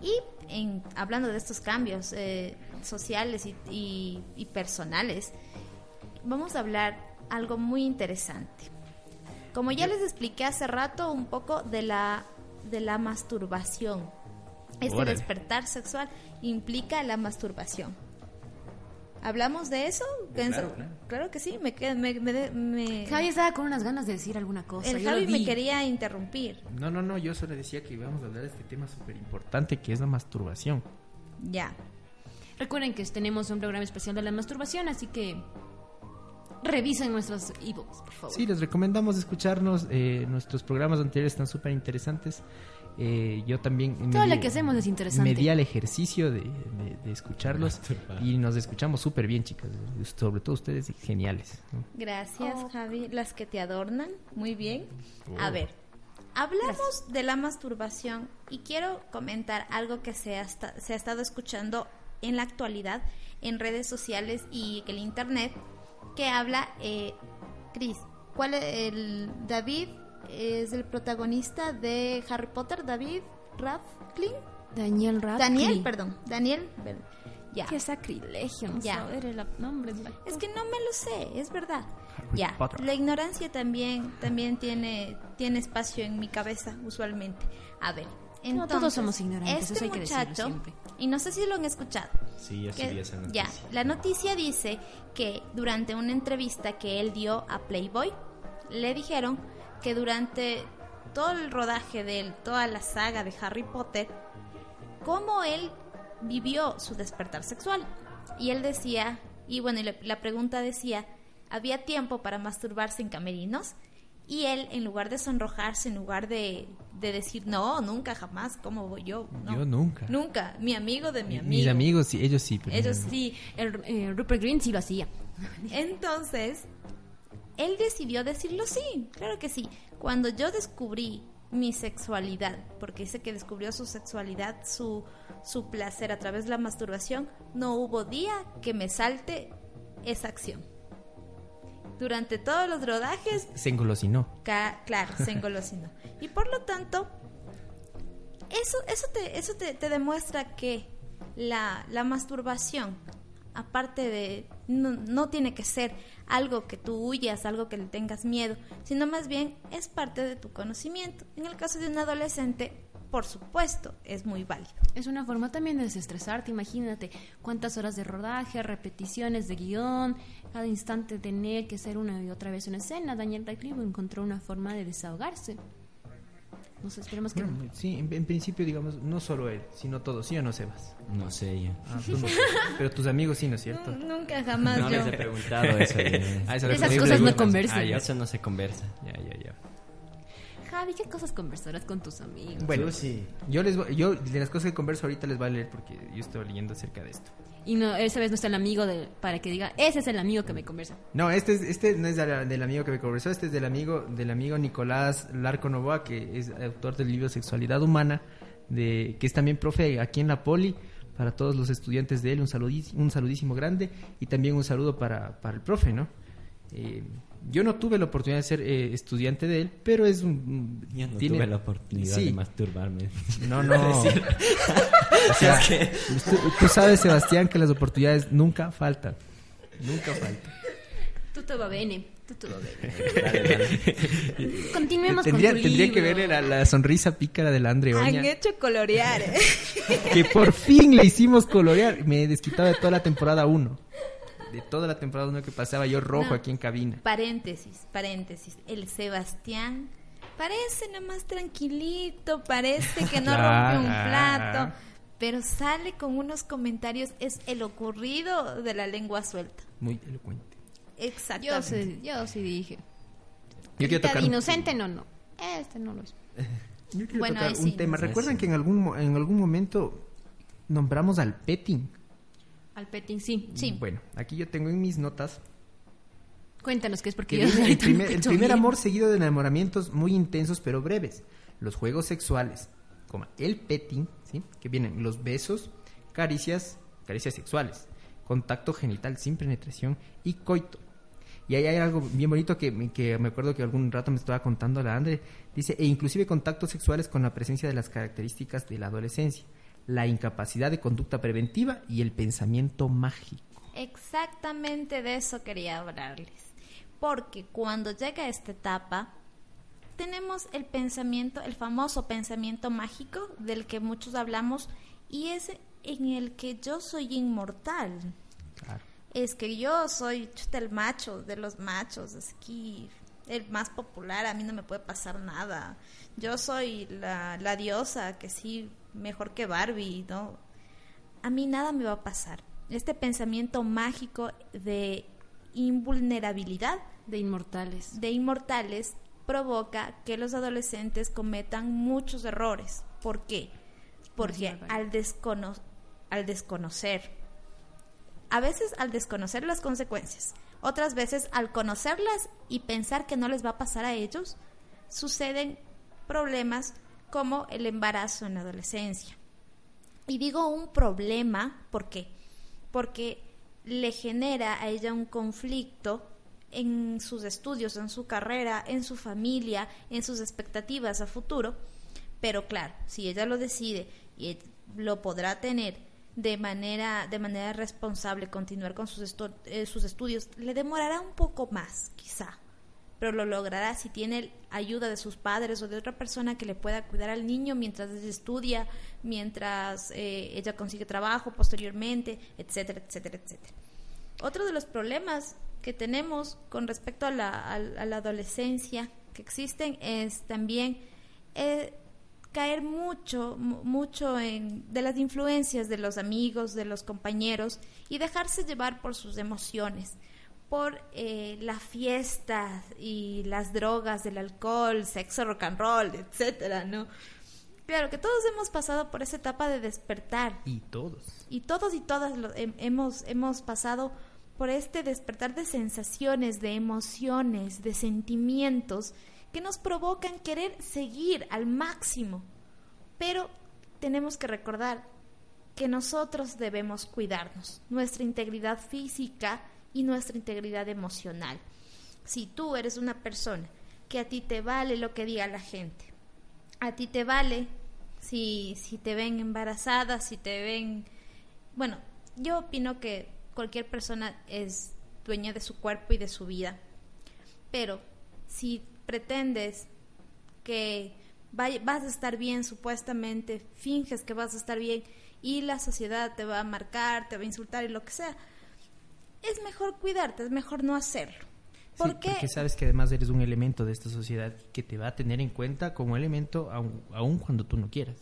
Y en, hablando de estos cambios eh, sociales y, y- y personales, vamos a hablar algo muy interesante. Como ya les expliqué hace rato un poco de la, de la masturbación. Este Órale. despertar sexual implica la masturbación. ¿Hablamos de eso? Claro, claro. Claro que sí, me, me, me- me- Javi estaba con unas ganas de decir alguna cosa. el Javi me quería interrumpir. No, no, no, yo solo decía que íbamos a hablar de este tema súper importante que es la masturbación. Ya. Recuerden que tenemos un programa especial de la masturbación, así que revisen nuestros ebooks, por favor. Sí, les recomendamos escucharnos. eh, nuestros programas anteriores están súper interesantes. Eh, yo también... Todo me lo di- que hacemos es interesante. Me di al ejercicio de, de- de escucharlos [laughs] y nos escuchamos súper bien, chicas. Sobre todo ustedes, geniales. ¿no? Gracias, Oh. Javi. Las que te adornan. Muy bien. Oh. A ver, hablamos de la masturbación y quiero comentar algo que se ha, esta- se ha estado escuchando en la actualidad en redes sociales y el internet que habla, eh, Chris, ¿cuál es el David? Es el protagonista de Harry Potter, David Radcliffe. Daniel Radcliffe. Daniel, perdón, Daniel. Ya. Qué sacrilegio, no Ya. saber el nombre del actor. Es que no me lo sé, es verdad. Harry ya, Potter. la ignorancia también también tiene tiene espacio en mi cabeza usualmente. A ver, entonces, todos somos ignorantes, Este eso hay que decirlo siempre. y no sé si lo han escuchado. Sí, sí que- esa ya, noticia. la noticia dice que durante una entrevista que él dio a Playboy, le dijeron que durante todo el rodaje de él, toda la saga de Harry Potter, cómo él vivió su despertar sexual. Y él decía, y bueno, la, pregunta decía, ¿había tiempo para masturbarse en camerinos? Y él, en lugar de sonrojarse, en lugar de, de decir, no, nunca, jamás, ¿cómo voy yo? No, Yo nunca. Nunca, mi amigo de mi amigo. Mis amigos, sí, ellos sí. pero Ellos no- sí. El, eh, Rupert Green sí lo hacía. [laughs] Entonces, él decidió decirlo sí, claro que sí. Cuando yo descubrí mi sexualidad, porque dice que descubrió su sexualidad, su, su placer a través de la masturbación, no hubo día que me salte esa acción. Durante todos los rodajes, Se engolosinó. claro, se engolosinó. [laughs] Y por lo tanto, eso, eso, te, eso te, te demuestra que la, la masturbación, aparte de, no, no tiene que ser algo que tú huyas, algo que le tengas miedo, sino más bien es parte de tu conocimiento. En el caso de un adolescente, por supuesto, es muy válido. Es una forma también de desestresarte, imagínate cuántas horas de rodaje, repeticiones de guion, cada instante tener que hacer una y otra vez una escena. Daniel Radcliffe encontró una forma de desahogarse. Nos esperemos que... Bueno, sí, en, en principio, digamos, no solo él, sino todos. ¿Sí o no, Sebas? No sé yo. Ah, tú no. pero tus amigos sí, ¿no es cierto? Nunca jamás No yo. les he preguntado eso. eh. [laughs] Ah, eso esas cosas no conversan. Ah, ya. Eso no se conversa. Ya, ya, ya. Javi, ¿qué cosas conversarás con tus amigos? Bueno, yo les voy- yo de las cosas que converso ahorita les voy a leer porque yo estoy leyendo acerca de esto. Y no, esa vez no está el amigo de, para que diga, ese es el amigo que me conversa. No, este es, este no es de la- del amigo que me conversó, este es del amigo del amigo Nicolás Larco Novoa, que es autor del libro Sexualidad Humana, de que es también profe aquí en la Poli. Para todos los estudiantes de él, un saludísimo, un saludísimo grande y también un saludo para, para el profe, ¿no? Eh, yo no tuve la oportunidad de ser eh, estudiante de él, pero es un... Yo no tiene- tuve la oportunidad Sí. de masturbarme. No, [laughs] no. [laughs] O sea, tú, tú sabes, Sebastián, que las oportunidades nunca faltan. Nunca faltan. Tutto va bene, tutto va bene. [laughs] Dale, dale. Continuemos tendría, con tu tendría que verle la, la sonrisa pícara de la Andre Oña, Han hecho colorear. ¿eh? que por fin le hicimos colorear. Me he desquitado de toda la temporada 1. De toda la temporada 1 que pasaba yo rojo No. aquí en cabina. Paréntesis, paréntesis. El Sebastián parece nada más tranquilito, parece que no [laughs] rompe un plato, pero sale con unos comentarios, es el ocurrido de la lengua suelta. Muy elocuente. Yo, Exactamente. sé, yo sí dije. Yo quiero tocar inocente, no, no. Este no lo es. [laughs] Yo quiero Bueno, tocar un sí. tema. Sí, ¿Recuerdan sí. que en algún, mo- en algún momento nombramos al petting? Al petting, sí. Sí. Bueno, aquí yo tengo en mis notas Cuéntanos qué es porque que yo el primer, el amor seguido de enamoramientos muy intensos pero breves. Los juegos sexuales, como el petting, ¿sí? que vienen los besos, caricias, caricias sexuales, contacto genital sin penetración y coito. Y ahí hay algo bien bonito que, me- que me acuerdo que algún rato me estaba contando la Andre. Dice, e inclusive contactos sexuales con la presencia de las características de la adolescencia. La incapacidad de conducta preventiva y el pensamiento mágico. Exactamente de eso quería hablarles. Porque cuando llega esta etapa, tenemos el pensamiento, el famoso pensamiento mágico del que muchos hablamos, y es en el que yo soy inmortal. Claro. Es que yo soy el macho de los machos, es que el más popular, a mí no me puede pasar nada. Yo soy la, la diosa, que sí, mejor que Barbie, ¿no? A mí nada me va a pasar. Este pensamiento mágico de invulnerabilidad De inmortales. de inmortales provoca que los adolescentes cometan muchos errores. ¿Por qué? Porque al, descono al desconocer, a veces al desconocer las consecuencias, otras veces al conocerlas y pensar que no les va a pasar a ellos, suceden problemas como el embarazo en la adolescencia. Y digo un problema, ¿por qué? Porque le genera a ella un conflicto en sus estudios, en su carrera, en su familia, en sus expectativas a futuro. Pero claro, si ella lo decide y lo podrá tener de manera, de manera responsable, continuar con sus, eh, sus estudios, le demorará un poco más, quizá, pero lo logrará si tiene ayuda de sus padres o de otra persona que le pueda cuidar al niño mientras estudia, mientras eh, ella consigue trabajo posteriormente, etcétera, etcétera, etcétera. Otro de los problemas que tenemos con respecto a la, adolescencia que existen es también eh, caer mucho, mu- mucho en, de las influencias de los amigos, de los compañeros y dejarse llevar por sus emociones, por eh, la fiesta y las drogas, el alcohol, sexo, rock and roll, etcétera, ¿no? Claro que todos hemos pasado por esa etapa de despertar Y todos. y todos y todas lo- hem- hemos, hemos pasado por este despertar de sensaciones, de emociones, de sentimientos que nos provocan querer seguir al máximo. Pero tenemos que recordar que nosotros debemos cuidarnos, nuestra integridad física y nuestra integridad emocional. Si tú eres una persona que a ti te vale lo que diga la gente, a ti te vale si, si te ven embarazada, si te ven... Bueno, yo opino que cualquier persona es dueña de su cuerpo y de su vida, pero si pretendes que vas a estar bien supuestamente, finges que vas a estar bien y la sociedad te va a marcar, te va a insultar y lo que sea, es mejor cuidarte, es mejor no hacerlo. Sí, ¿Por qué? Porque sabes que además eres un elemento de esta sociedad que te va a tener en cuenta como elemento aun, aun cuando tú no quieras.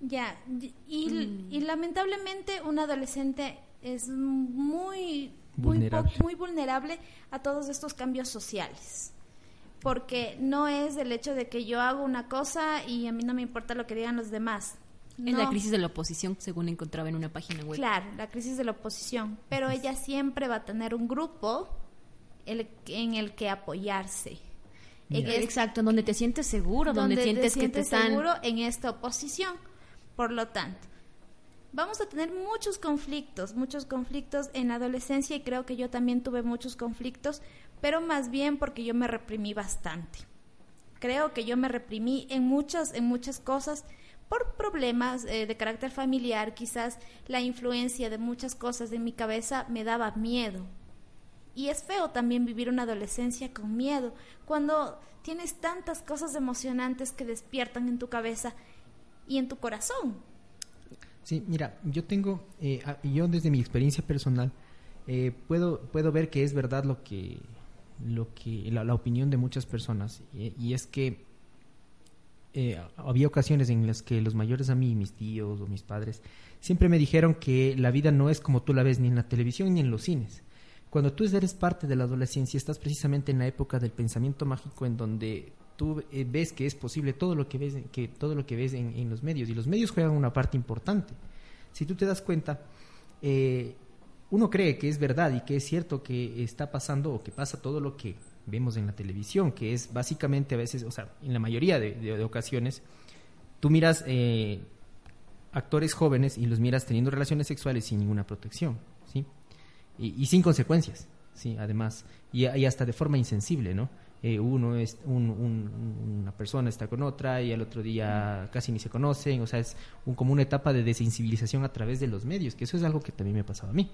Ya, y, y- y lamentablemente un adolescente es muy, muy, Vulnerable. muy vulnerable a todos estos cambios sociales. Porque no es el hecho de que yo hago una cosa y a mí no me importa lo que digan los demás. Es la No. crisis de la oposición, según encontraba en una página web. Claro, la crisis de la oposición. Pero ella siempre va a tener un grupo el- en el que apoyarse. En Exacto, donde te sientes seguro, donde, donde sientes, te que te sientes están... seguro en esta oposición. Por lo tanto, vamos a tener muchos conflictos, muchos conflictos en la adolescencia y creo que yo también tuve muchos conflictos, pero más bien porque yo me reprimí bastante. Creo que yo me reprimí en muchas, en muchas cosas por problemas eh, de carácter familiar, quizás la influencia de muchas cosas en mi cabeza me daba miedo, y es feo también vivir una adolescencia con miedo, cuando tienes tantas cosas emocionantes que despiertan en tu cabeza y en tu corazón. Sí, mira, yo tengo, eh, yo desde mi experiencia personal, eh, puedo, puedo ver que es verdad lo que, lo que la, la opinión de muchas personas, y, y es que eh, había ocasiones en las que los mayores a mí, mis tíos o mis padres, siempre me dijeron que la vida no es como tú la ves ni en la televisión ni en los cines. Cuando tú eres parte de la adolescencia, estás precisamente en la época del pensamiento mágico en donde tú eh, ves que es posible todo lo que ves, que todo lo que ves en, los medios y los medios juegan una parte importante. Si tú te das cuenta, eh, uno cree que es verdad y que es cierto que está pasando o que pasa todo lo que vemos en la televisión, que es básicamente a veces, o sea, en la mayoría de, ocasiones, tú miras eh, actores jóvenes y los miras teniendo relaciones sexuales sin ninguna protección, ¿sí? Y, sin consecuencias, ¿sí? Además, y, hasta de forma insensible, ¿no? eh, uno es un- un- una persona está con otra y al otro día casi ni se conocen, o sea, es un, como una etapa de desensibilización a través de los medios, que eso es algo que también me pasaba a mí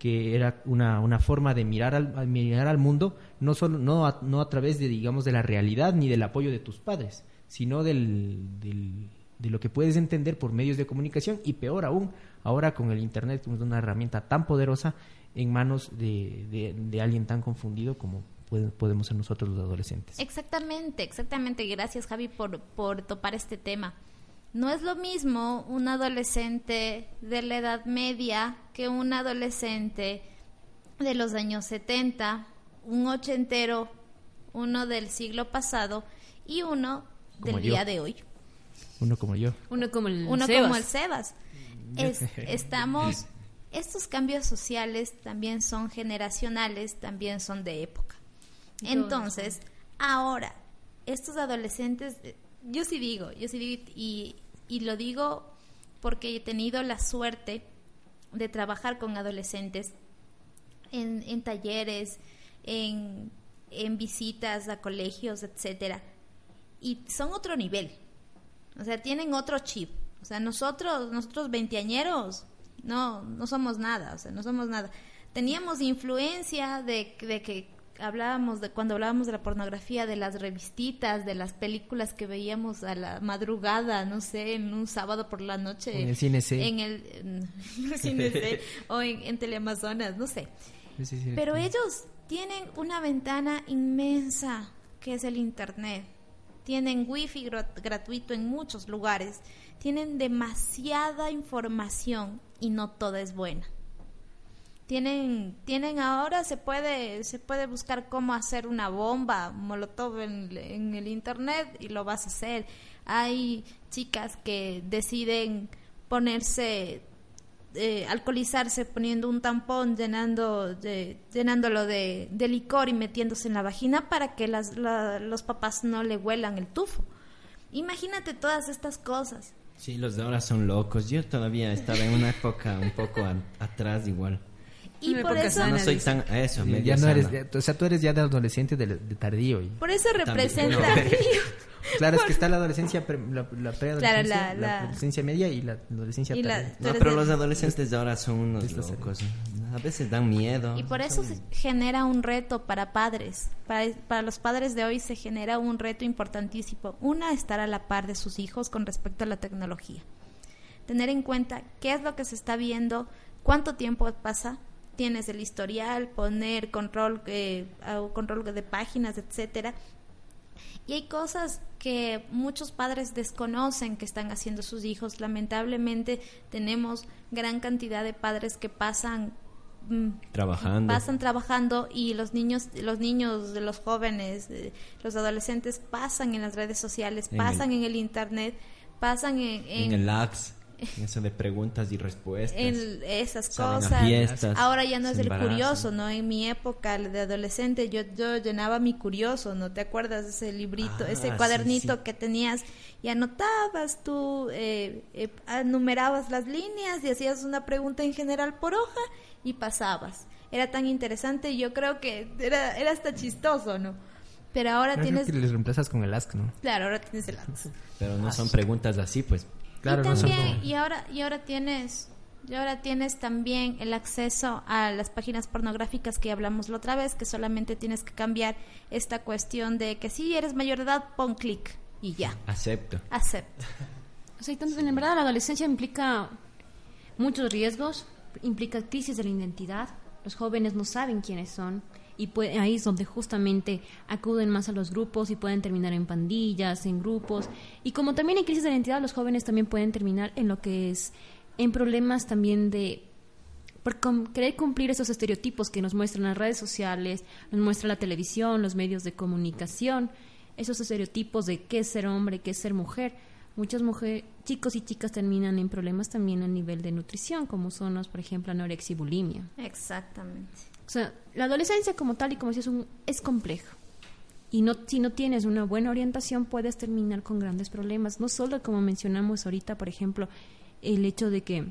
que era una, una forma de mirar al, mirar al mundo no solo no a, no a través de digamos de la realidad ni del apoyo de tus padres sino del, del- de lo que puedes entender por medios de comunicación y peor aún ahora con el internet que es una herramienta tan poderosa en manos de, de- de alguien tan confundido como podemos ser nosotros los adolescentes Exactamente, exactamente. Gracias, Javi, por, por topar este tema. No es lo mismo un adolescente de la edad media que un adolescente de los años 70, un ochentero, uno del siglo pasado y uno Como del yo. día de hoy. uno como yo Uno como el Uno Sebas. como el Sebas. Es- estamos, estos cambios sociales también son generacionales, también son de época. Entonces, ahora, estos adolescentes, yo sí digo, yo sí digo, y, y lo digo porque he tenido la suerte de trabajar con adolescentes en, en talleres, en, en visitas a colegios, etcétera. Y son otro nivel. O sea, tienen otro chip. O sea, nosotros, nosotros veinteañeros, no, no somos nada, o sea, no somos nada. Teníamos influencia de, de que hablábamos de cuando hablábamos de la pornografía, de las revistitas, de las películas que veíamos a la madrugada, no sé, en un sábado por la noche. En el cine C. En el, en el cine C, [laughs] o en, en Teleamazonas, no sé. Sí, sí, sí. Pero ellos tienen una ventana inmensa que es el Internet. Tienen wifi grat- gratuito en muchos lugares. Tienen demasiada información y no toda es buena. Tienen, tienen ahora se puede, se puede buscar cómo hacer una bomba molotov en, el internet y lo vas a hacer. Hay chicas que deciden ponerse eh, alcoholizarse poniendo un tampón llenando de, llenándolo de, licor y metiéndose en la vagina para que las, la- los papás no le huelan el tufo. Imagínate todas estas cosas. Sí, los de ahora son locos. Yo todavía estaba en una época un poco atrás igual. Y por eso. No soy tan eso, Sí, ya no eres, ya- o sea, tú eres ya de adolescente de, de tardío. y- por eso representa. [laughs] Claro, es que está la adolescencia, pre- la, la preadolescencia, Claro, la- la, la- adolescencia media y la adolescencia Y tú No, pero los adolescentes de ahora son unos locos. A veces dan miedo. Y por eso se genera un reto para padres. Para, para los padres de hoy se genera un reto importantísimo. Una, estar a la par de sus hijos con respecto a la tecnología. Tener en cuenta qué es lo que se está viendo, cuánto tiempo pasa, tienes el historial, poner control, eh, control de páginas, etcétera. Y hay cosas que muchos padres desconocen que están haciendo sus hijos. Lamentablemente tenemos gran cantidad de padres que pasan mm, Trabajando. pasan trabajando y los niños los niños los jóvenes los adolescentes pasan en las redes sociales En pasan en el internet pasan en, En el lax. Eso de preguntas y respuestas. en esas cosas. fiestas, Ahora ya no es el embarazan. curioso, ¿no? En mi época de adolescente yo, yo llenaba mi curioso, ¿no? ¿Te acuerdas de ese librito, Ah, ese sí, cuadernito sí. que tenías y anotabas tú, eh, eh, numerabas las líneas y hacías una pregunta en general por hoja y pasabas. Era tan interesante y yo creo que era, era hasta chistoso, ¿no? Pero ahora tienes... que les reemplazas con el Ask, ¿no? Claro, ahora tienes el Ads. Pero no son preguntas así, pues. Claro, y también, y ahora, y ahora tienes, y ahora tienes también el acceso a las páginas pornográficas que hablamos la otra vez, que solamente tienes que cambiar esta cuestión de que si eres mayor de edad, pon clic y ya, Acepto. acepta. O sea, entonces, en verdad, la adolescencia implica muchos riesgos, implica crisis de la identidad. Los jóvenes no saben quiénes son y puede- ahí es donde justamente acuden más a los grupos y pueden terminar en pandillas, en grupos. Y como también hay crisis de identidad, los jóvenes también pueden terminar en lo que es en problemas también de por querer cumplir esos estereotipos que nos muestran las redes sociales, nos muestra la televisión, los medios de comunicación, esos estereotipos de qué es ser hombre, qué es ser mujer. Muchas mujeres, chicos y chicas terminan en problemas también a nivel de nutrición, como son por ejemplo, anorexia y bulimia. Exactamente. O sea, la adolescencia como tal y como decías, un- es complejo. Y no, si no tienes una buena orientación, puedes terminar con grandes problemas. No solo como mencionamos ahorita, por ejemplo, el hecho de que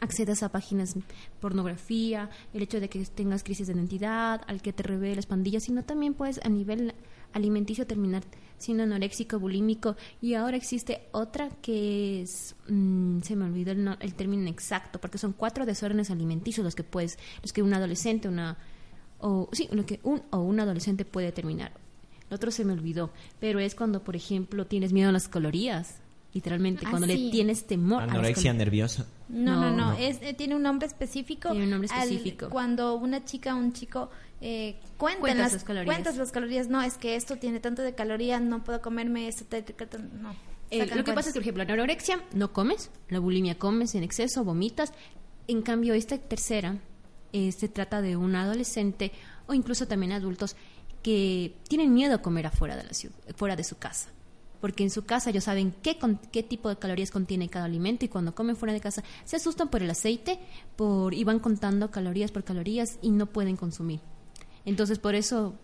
accedas a páginas pornografía, el hecho de que tengas crisis de identidad, al que te reveles pandillas, sino también puedes a nivel alimenticio terminar siendo anoréxico, bulímico y ahora existe otra que es, mm, se me olvidó el, el término exacto, porque son cuatro desórdenes alimenticios los que puedes, los que un adolescente, una o sí, lo que un o un adolescente puede terminar. El otro se me olvidó, pero es cuando, por ejemplo, tienes miedo a las calorías, literalmente, Ah, cuando sí. le tienes temor Anorexia nerviosa. No, no, No. Es, eh, tiene un nombre específico. Tiene un nombre al- específico. cuando una chica o un chico eh, cuentan Cuentas las, las calorías. cuentas las calorías, no, es que esto tiene tanto de calorías, no puedo comerme esto, te- te- te- no. Eh, lo que pasa es que, por ejemplo, la anorexia no comes, la bulimia comes en exceso, vomitas. En cambio, esta tercera eh, se trata de un adolescente o incluso también adultos que tienen miedo a comer afuera de, la ciudad, fuera de su casa. Porque en su casa ellos saben qué, con- qué tipo de calorías contiene cada alimento y cuando comen fuera de casa se asustan por el aceite por, y van contando calorías por calorías y no pueden consumir. Entonces, por eso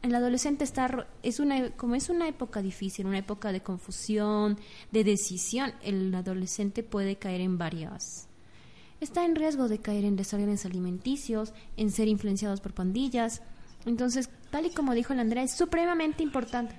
el adolescente está es una como es una época difícil, una época de confusión, de decisión, el adolescente puede caer en varias está en riesgo de caer en desórdenes alimenticios, en ser influenciados por pandillas. Entonces, tal y como dijo la Andrea, es supremamente importante.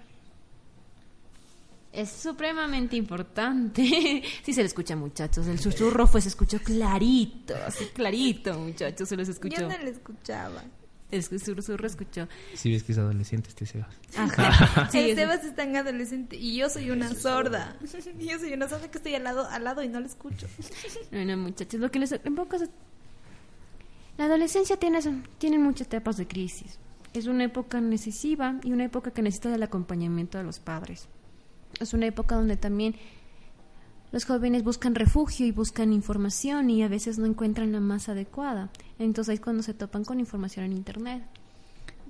Es supremamente importante. [laughs] sí se le escucha, muchachos. El susurro fue se escuchó clarito, así clarito, muchachos, se les escuchó. Yo no le escuchaba. El susurro escuchó. Si ves que es adolescente este Sebas. Ajá. [laughs] Sí, el Sebas es tan adolescente y yo soy una sorda. [laughs] yo soy una sorda que estoy al lado, al lado y no le escucho. Bueno, muchachos, lo que les un poco es- la adolescencia tiene tiene muchas etapas de crisis. Es una época necesiva y una época que necesita del acompañamiento de los padres. Es una época donde también los jóvenes buscan refugio y buscan información y a veces no encuentran la más adecuada. Entonces es cuando se topan con información en internet.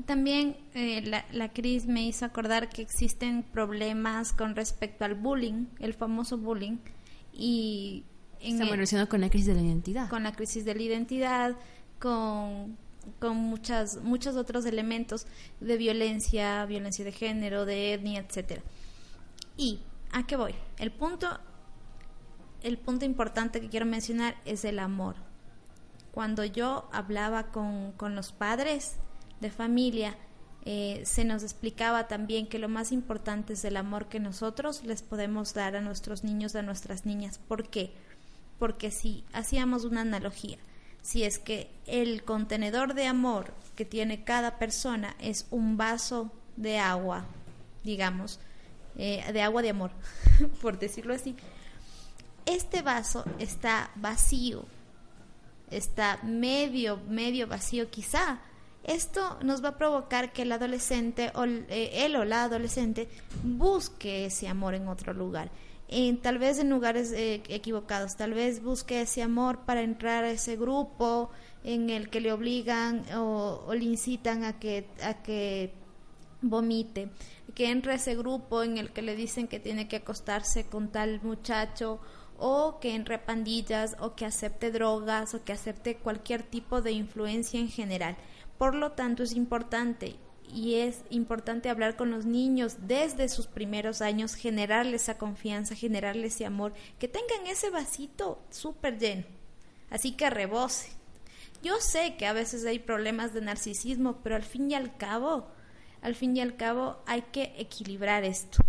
También eh, la, la crisis me hizo acordar que existen problemas con respecto al bullying, el famoso bullying, y Está relacionado con la crisis de la identidad. con la crisis de la identidad, con, con muchas, muchos otros elementos de violencia, violencia de género, de etnia, etcétera. Y ¿a qué voy? El punto, el punto importante que quiero mencionar es el amor. Cuando yo hablaba con, con los padres de familia, eh, se nos explicaba también que lo más importante es el amor que nosotros les podemos dar a nuestros niños, a nuestras niñas. ¿Por qué? Porque si hacíamos una analogía, si es que el contenedor de amor que tiene cada persona es un vaso de agua, digamos, eh, de agua de amor, [laughs] por decirlo así, este vaso está vacío, está medio, medio vacío quizá. Esto nos va a provocar que el adolescente, o eh, él o la adolescente, busque ese amor en otro lugar. En, tal vez en lugares eh, equivocados, tal vez busque ese amor para entrar a ese grupo en el que le obligan o, o le incitan a que, a que vomite, que entre ese grupo en el que le dicen que tiene que acostarse con tal muchacho o que entre pandillas o que acepte drogas o que acepte cualquier tipo de influencia en general. Por lo tanto, es importante y es importante hablar con los niños desde sus primeros años, generarles esa confianza, generarles ese amor, que tengan ese vasito súper lleno, así que rebose. Yo sé que a veces hay problemas de narcisismo, pero al fin y al cabo, al fin y al cabo hay que equilibrar esto,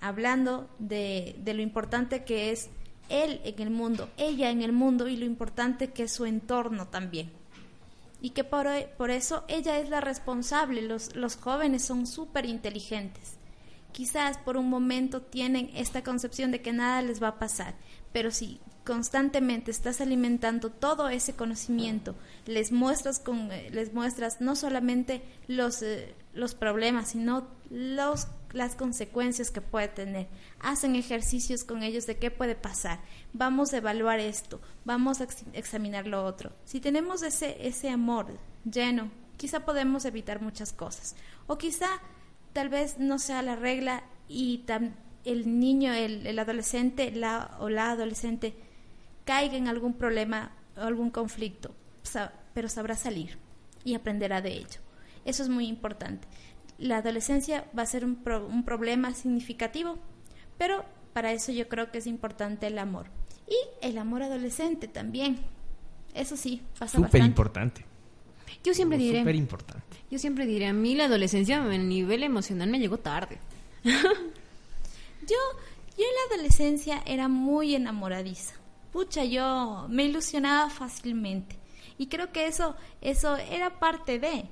hablando de, de lo importante que es él en el mundo, ella en el mundo y lo importante que es su entorno también. Y que por, por eso ella es la responsable, los, los jóvenes son súper inteligentes. Quizás por un momento tienen esta concepción de que nada les va a pasar, pero si constantemente estás alimentando todo ese conocimiento, les muestras con eh, les muestras no solamente los eh, los problemas, sino los las consecuencias que puede tener. Hacen ejercicios con ellos de qué puede pasar. Vamos a evaluar esto, vamos a ex- examinar lo otro. Si tenemos ese ese amor lleno, quizá podemos evitar muchas cosas. O quizá tal vez no sea la regla y el niño, el, el adolescente la, o la adolescente caiga en algún problema o algún conflicto, pero sabrá salir y aprenderá de ello. Eso es muy importante. La adolescencia va a ser un, pro- un problema significativo, pero para eso yo creo que es importante el amor. Y el amor adolescente también. Eso sí, pasa Súper bastante. importante. Yo siempre diré, Súper importante. yo siempre diré, a mí la adolescencia a nivel emocional me llegó tarde. [laughs] Yo, yo en la adolescencia era muy enamoradiza. Pucha, yo me ilusionaba fácilmente. Y creo que eso, eso era parte de,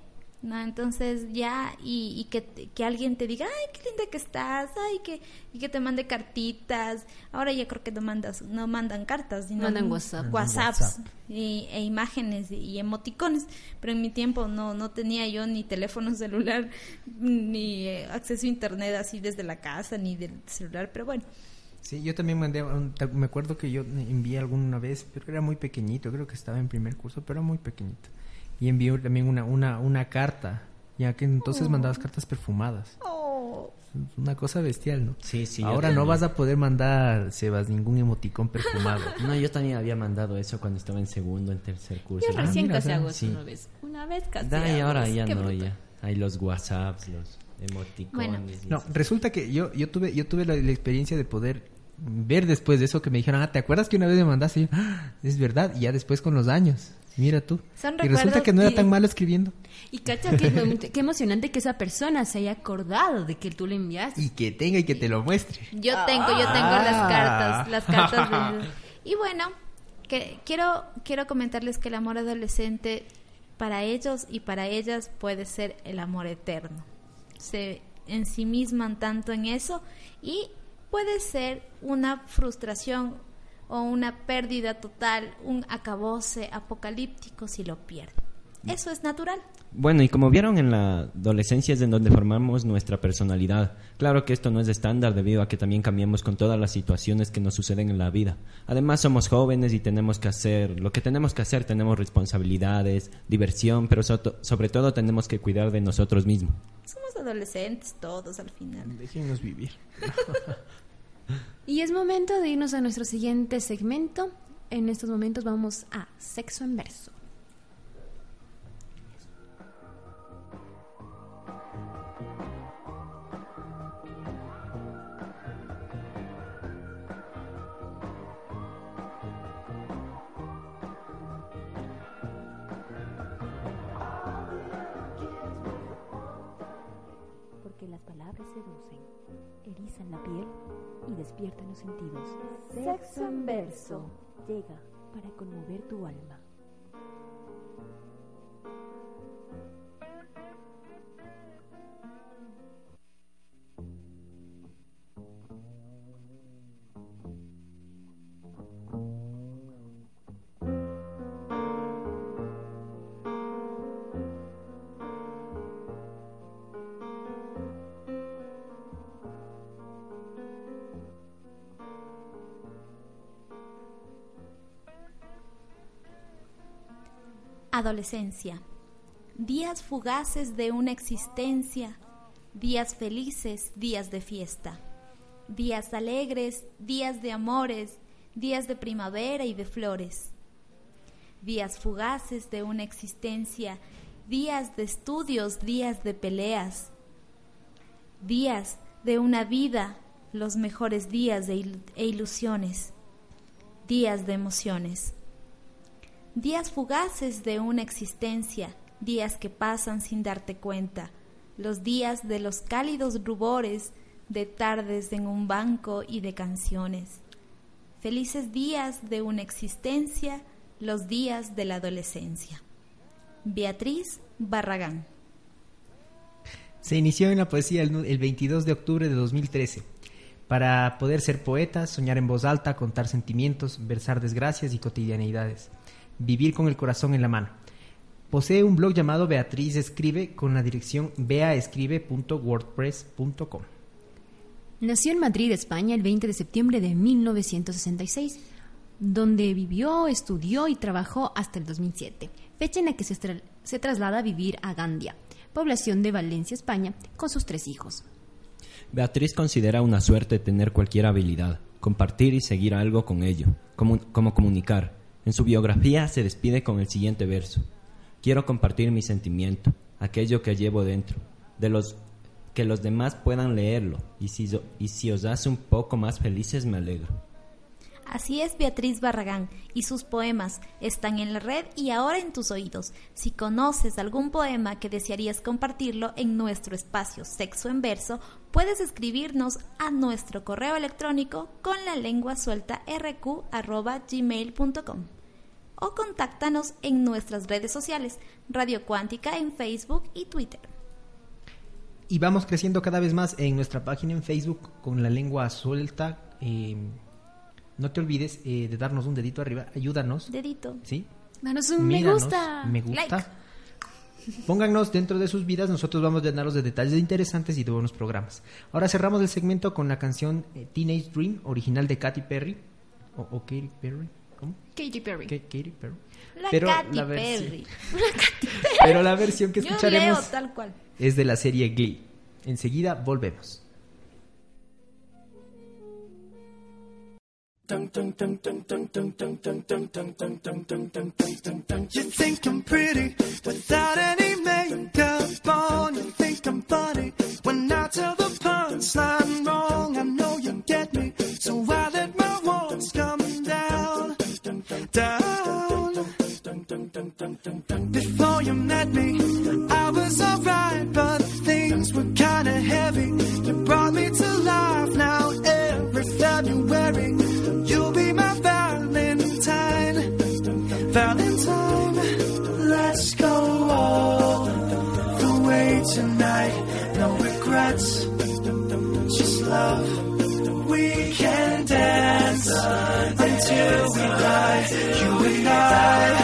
¿no? Entonces ya, y, y que, que alguien te diga, ay, qué linda que estás, ay, que, y que te mande cartitas. Ahora ya creo que no mandas, no mandan cartas, sino Mandan WhatsApp. WhatsApps WhatsApp. y, e imágenes y emoticones. Pero en mi tiempo no, no tenía yo ni teléfono celular, ni eh, acceso a internet así desde la casa, ni del celular, pero bueno. Sí, yo también mandé, me acuerdo que yo envié alguna vez, pero era muy pequeñito, creo que estaba en primer curso, pero era muy pequeñito. Y envié también una, una, una carta, ya que entonces mandabas cartas perfumadas. Es Una cosa bestial, ¿no? Sí, sí. Ahora no vas a poder mandar, Sebas, ningún emoticón perfumado. [laughs] No, yo también había mandado eso cuando estaba en segundo, en tercer curso. Yo Ah, recién mira, casi hago eso sí. una vez. Una vez casi. Da, y ahora ya Qué no, bruto. ya. Hay los WhatsApps, los emoticones. Bueno. No, resulta que yo, yo tuve, yo tuve la, la experiencia de poder ver después de eso que me dijeron, ah, ¿te acuerdas que una vez me mandaste? Y yo, "Ah, es verdad, y ya después con los años, mira tú. Son y resulta que no era tan malo escribiendo. Y cacha, qué, [laughs] qué emocionante que esa persona se haya acordado de que tú le enviaste. Y que tenga y que te lo muestre. Yo tengo, yo tengo Ah. las cartas, las cartas. de- [laughs] Y bueno, que quiero quiero comentarles que el amor adolescente para ellos y para ellas puede ser el amor eterno. Se ensimisman tanto en eso y puede ser una frustración o una pérdida total, un acabose apocalíptico si lo pierden. Eso es natural. Bueno, y como vieron en la adolescencia es en donde formamos nuestra personalidad. Claro que esto no es estándar debido a que también cambiamos con todas las situaciones que nos suceden en la vida. Además somos jóvenes y tenemos que hacer lo que tenemos que hacer. Tenemos responsabilidades, diversión, pero so- sobre todo tenemos que cuidar de nosotros mismos. Somos adolescentes todos al final. Déjenos vivir. [laughs] Y es momento de irnos a nuestro siguiente segmento. En estos momentos vamos a sexo en verso. Porque las palabras seducen, erizan la piel despiertan los sentidos. Sexo en verso. Llega para conmover tu alma. Adolescencia. Días fugaces de una existencia, días felices, días de fiesta, días alegres, días de amores, días de primavera y de flores, días fugaces de una existencia, días de estudios, días de peleas, días de una vida, los mejores días de e ilusiones, días de emociones. Días fugaces de una existencia, días que pasan sin darte cuenta, los días de los cálidos rubores de tardes en un banco y de canciones. Felices días de una existencia, los días de la adolescencia. Beatriz Barragán. Se inició en la poesía el, nu- el 22 de octubre de 2013. Para poder ser poeta, soñar en voz alta, contar sentimientos, versar desgracias y cotidianidades. Vivir con el corazón en la mano. Posee un blog llamado Beatriz Escribe con la dirección beaescribe.wordpress.com. Nació en Madrid, España, el 20 de septiembre de 1966, donde vivió, estudió y trabajó hasta el 2007, fecha en la que se, tra- se traslada a vivir a Gandia, población de Valencia, España, con sus tres hijos. Beatriz considera una suerte tener cualquier habilidad, compartir y seguir algo con ello, como, como comunicar. En su biografía se despide con el siguiente verso. Quiero compartir mi sentimiento, aquello que llevo dentro, de los que los demás puedan leerlo, y si, y si os hace un poco más felices me alegro. Así es Beatriz Barragán y sus poemas están en la red y ahora en tus oídos. Si conoces algún poema que desearías compartirlo en nuestro espacio Sexo en Verso, puedes escribirnos a nuestro correo electrónico con la lengua suelta rq@gmail.com o contáctanos en nuestras redes sociales Radio Cuántica en Facebook y Twitter. Y vamos creciendo cada vez más en nuestra página en Facebook con la lengua suelta. eh, no te olvides eh, de darnos un dedito arriba, ayúdanos. Dedito. ¿Sí? Danos un me gusta. Me gusta. Like. Pónganos dentro de sus vidas, nosotros vamos a llenarlos de detalles interesantes y de buenos programas. Ahora cerramos el segmento con la canción eh, Teenage Dream, original de Katy Perry. O, o Katy Perry, ¿cómo? Katy Perry. Ka- Katy Perry. La Pero Katy [laughs] la versión- Perry. Pero la versión que Yo escucharemos leo tal cual. es de la serie Glee. Enseguida volvemos. You think I'm pretty without any makeup on. You think I'm funny when I tell the punchline wrong. I know you get me, so I let my walls come down, down. Before you met me, I was alright, but things were kinda heavy. You brought me to life now You'll be my Valentine. Valentine, let's go all the way tonight. No regrets, just love. We can dance until we die. You and I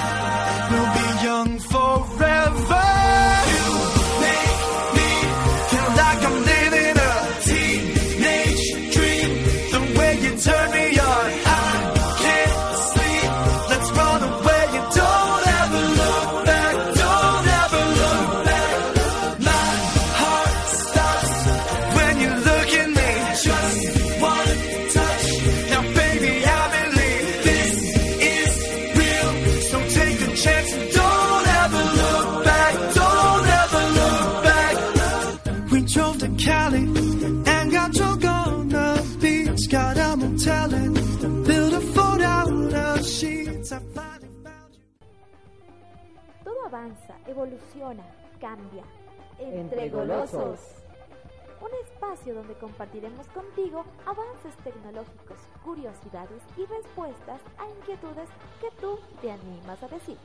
evoluciona, cambia. Entre, Entre golosos. golosos. Un espacio donde compartiremos contigo avances tecnológicos, curiosidades y respuestas a inquietudes que tú te animas a decir.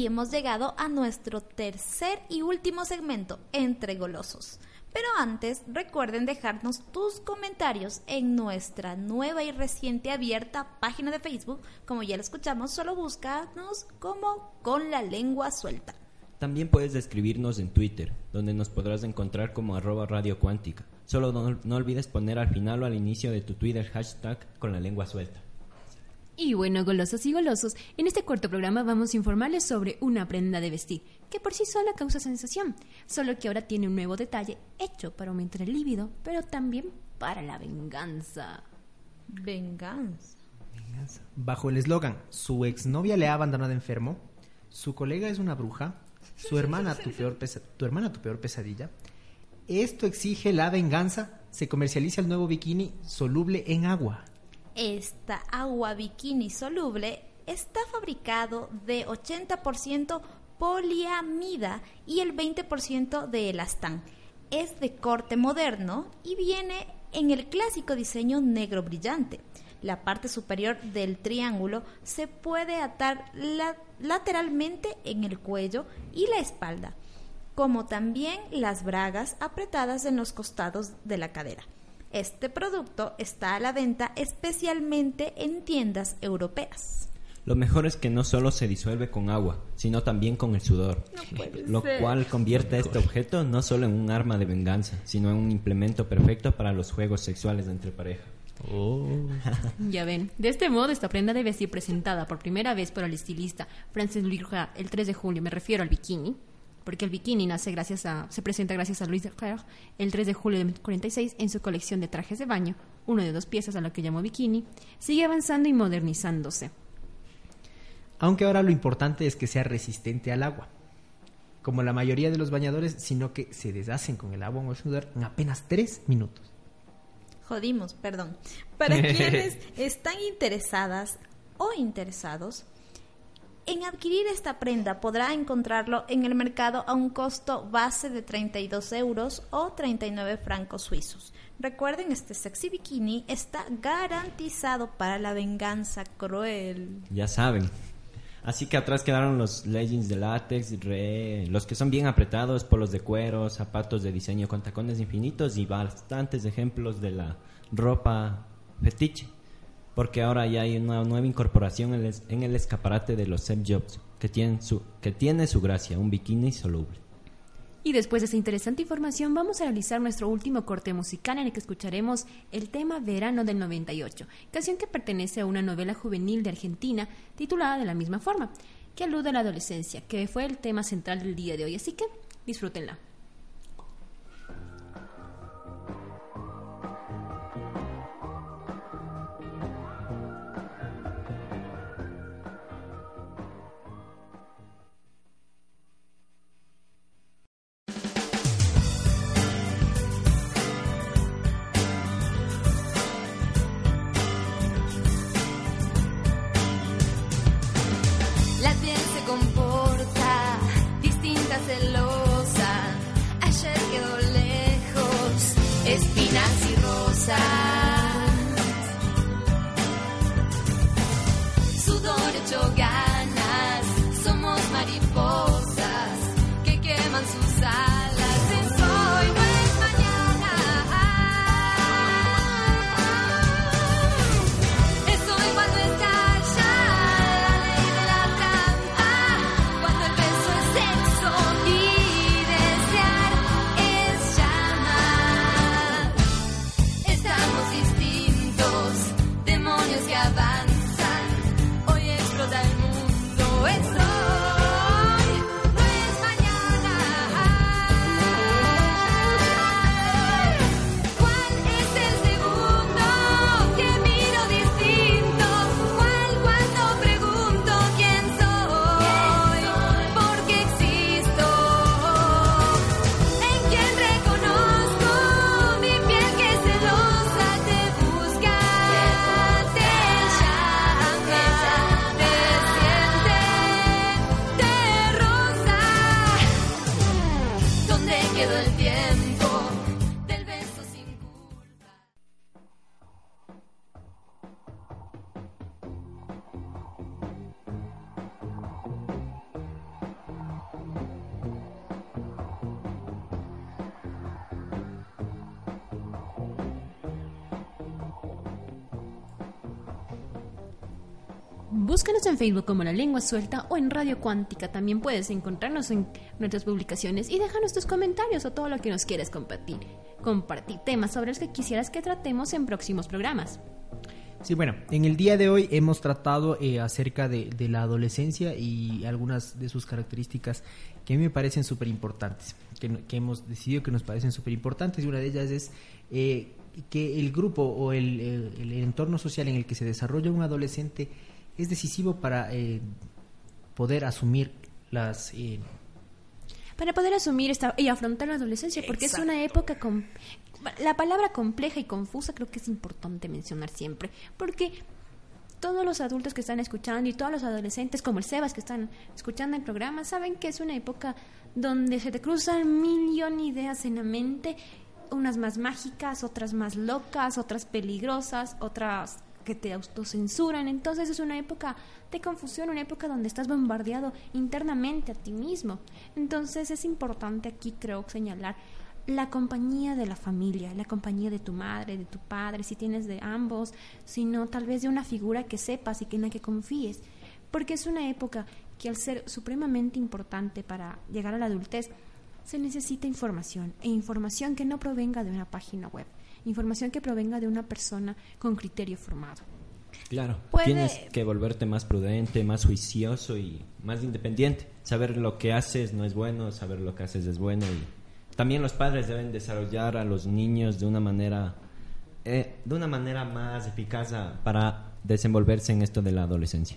Y hemos llegado a nuestro tercer y último segmento, Entre Golosos. Pero antes, recuerden dejarnos tus comentarios en nuestra nueva y reciente abierta página de Facebook. Como ya lo escuchamos, solo búscanos como con la lengua suelta. También puedes escribirnos en Twitter, donde nos podrás encontrar como arroba radio. Solo no, no olvides poner al final o al inicio de tu Twitter hashtag con la lengua suelta. Y bueno, golosos y golosos, en este cuarto programa vamos a informarles sobre una prenda de vestir, que por sí sola causa sensación, solo que ahora tiene un nuevo detalle hecho para aumentar el líbido, pero también para la venganza. Venganza. Bajo el eslogan Su exnovia le ha abandonado enfermo, su colega es una bruja, su hermana tu peor, pesa- tu hermana tu peor pesadilla, esto exige la venganza, se comercializa el nuevo bikini soluble en agua. Esta agua bikini soluble está fabricado de 80% poliamida y el 20% de elastán. Es de corte moderno y viene en el clásico diseño negro brillante. La parte superior del triángulo se puede atar la- lateralmente en el cuello y la espalda, como también las bragas apretadas en los costados de la cadera. Este producto está a la venta especialmente en tiendas europeas. Lo mejor es que no solo se disuelve con agua, sino también con el sudor, lo cual convierte a este objeto no solo en un arma de venganza, sino en un implemento perfecto para los juegos sexuales entre pareja. [laughs] Ya ven, de este modo esta prenda de vestir presentada por primera vez por el estilista Francis Louis Rojas el 3 de julio, me refiero al bikini, porque el bikini nace gracias a, se presenta gracias a Louis Leclerc el 3 de julio de 1946 en su colección de trajes de baño, uno de dos piezas a lo que llamó bikini, sigue avanzando y modernizándose. Aunque ahora lo importante es que sea resistente al agua. Como la mayoría de los bañadores, sino que se deshacen con el agua o el sudor en apenas tres minutos. Jodimos, perdón. Para [laughs] quienes están interesadas o interesados en adquirir esta prenda, podrá encontrarlo en el mercado a un costo base de 32 euros o 39 francos suizos. Recuerden, este sexy bikini está garantizado para la venganza cruel. Ya saben. Así que atrás quedaron los leggings de látex, re- los que son bien apretados, polos de cuero, zapatos de diseño con tacones infinitos y bastantes ejemplos de la ropa fetiche. Porque ahora ya hay una nueva incorporación en el, escaparate de los set jobs que, tienen su, que tiene su gracia, un bikini soluble. Y después de esta interesante información vamos a realizar nuestro último corte musical en el que escucharemos el tema Verano del 98, canción que pertenece a una novela juvenil de Argentina titulada de la misma forma, que alude a la adolescencia, que fue el tema central del día de hoy, así que disfrútenla. passar. Facebook como La Lengua Suelta o en Radio Cuántica. También puedes encontrarnos en nuestras publicaciones y déjanos tus comentarios o todo lo que nos quieras compartir. Compartir temas sobre los que quisieras que tratemos en próximos programas. Sí, bueno, en el día de hoy hemos tratado eh, acerca de, la adolescencia y algunas de sus características que a mí me parecen súper importantes, que, hemos decidido que nos parecen súper importantes y una de ellas es eh, que el grupo o el entorno social en el que se desarrolla un adolescente es decisivo para eh, poder asumir las... eh, Para poder asumir esta, y afrontar la adolescencia, porque es una época con... La palabra compleja y confusa creo que es importante mencionar siempre, porque todos los adultos que están escuchando y todos los adolescentes, como el Sebas que están escuchando el programa, saben que es una época donde se te cruzan millón de ideas en la mente, unas más mágicas, otras más locas, otras peligrosas, otras que te autocensuran. Entonces es una época de confusión, una época donde estás bombardeado internamente a ti mismo. Entonces es importante aquí creo señalar la compañía de la familia, la compañía de tu madre, de tu padre, si tienes de ambos, sino tal vez de una figura que sepas y que en la que confíes, porque es una época que al ser supremamente importante para llegar a la adultez, se necesita información, e información que no provenga de una página web, información que provenga de una persona con criterio formado. Claro, Puede- tienes que volverte más prudente, más juicioso y más independiente. Saber lo que haces no es bueno, saber lo que haces es bueno. Y también los padres deben desarrollar a los niños de una manera, eh, de una manera más eficaz para desenvolverse en esto de la adolescencia.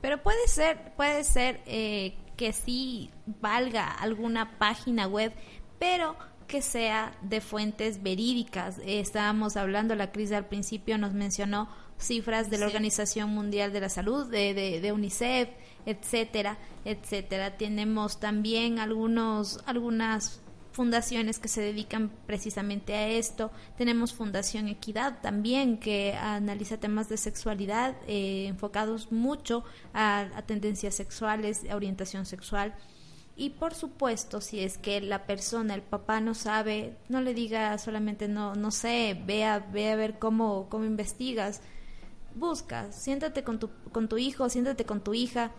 Pero puede ser, puede ser eh, que sí valga alguna página web, pero que sea de fuentes verídicas. Eh, estábamos hablando, la Cris al principio nos mencionó cifras de la Organización Mundial de la Salud, de, de, de UNICEF, etcétera, etcétera. Tenemos también algunos, algunas fundaciones que se dedican precisamente a esto. Tenemos Fundación Equidad también que analiza temas de sexualidad eh, enfocados mucho a, a tendencias sexuales, a orientación sexual. Y por supuesto, si es que la persona, el papá no sabe, no le diga solamente no, no sé, ve a ver cómo, cómo investigas. Busca, siéntate con tu, con tu hijo, siéntate con tu hija,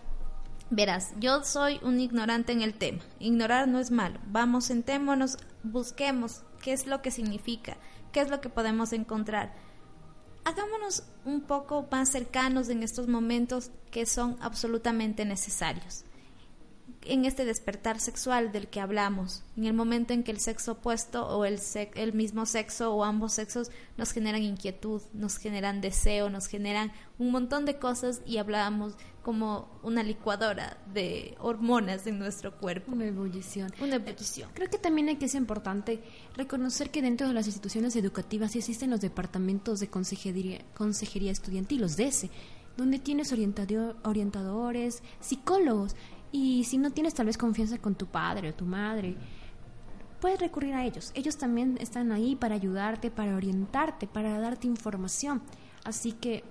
Verás, yo soy un ignorante en el tema. Ignorar no es malo. Vamos, sentémonos, busquemos qué es lo que significa, qué es lo que podemos encontrar. Hagámonos un poco más cercanos en estos momentos que son absolutamente necesarios. En este despertar sexual del que hablamos, en el momento en que el sexo opuesto o el, el mismo sexo o ambos sexos nos generan inquietud, nos generan deseo, nos generan un montón de cosas y hablábamos como una licuadora de hormonas en nuestro cuerpo. Una ebullición. Una ebullición. Creo que también hay que es importante reconocer que dentro de las instituciones educativas sí existen los departamentos de consejería, consejería estudiantil, los DESE, donde tienes orientado- orientadores, psicólogos, y si no tienes tal vez confianza con tu padre o tu madre, puedes recurrir a ellos. Ellos también están ahí para ayudarte, para orientarte, para darte información. Así que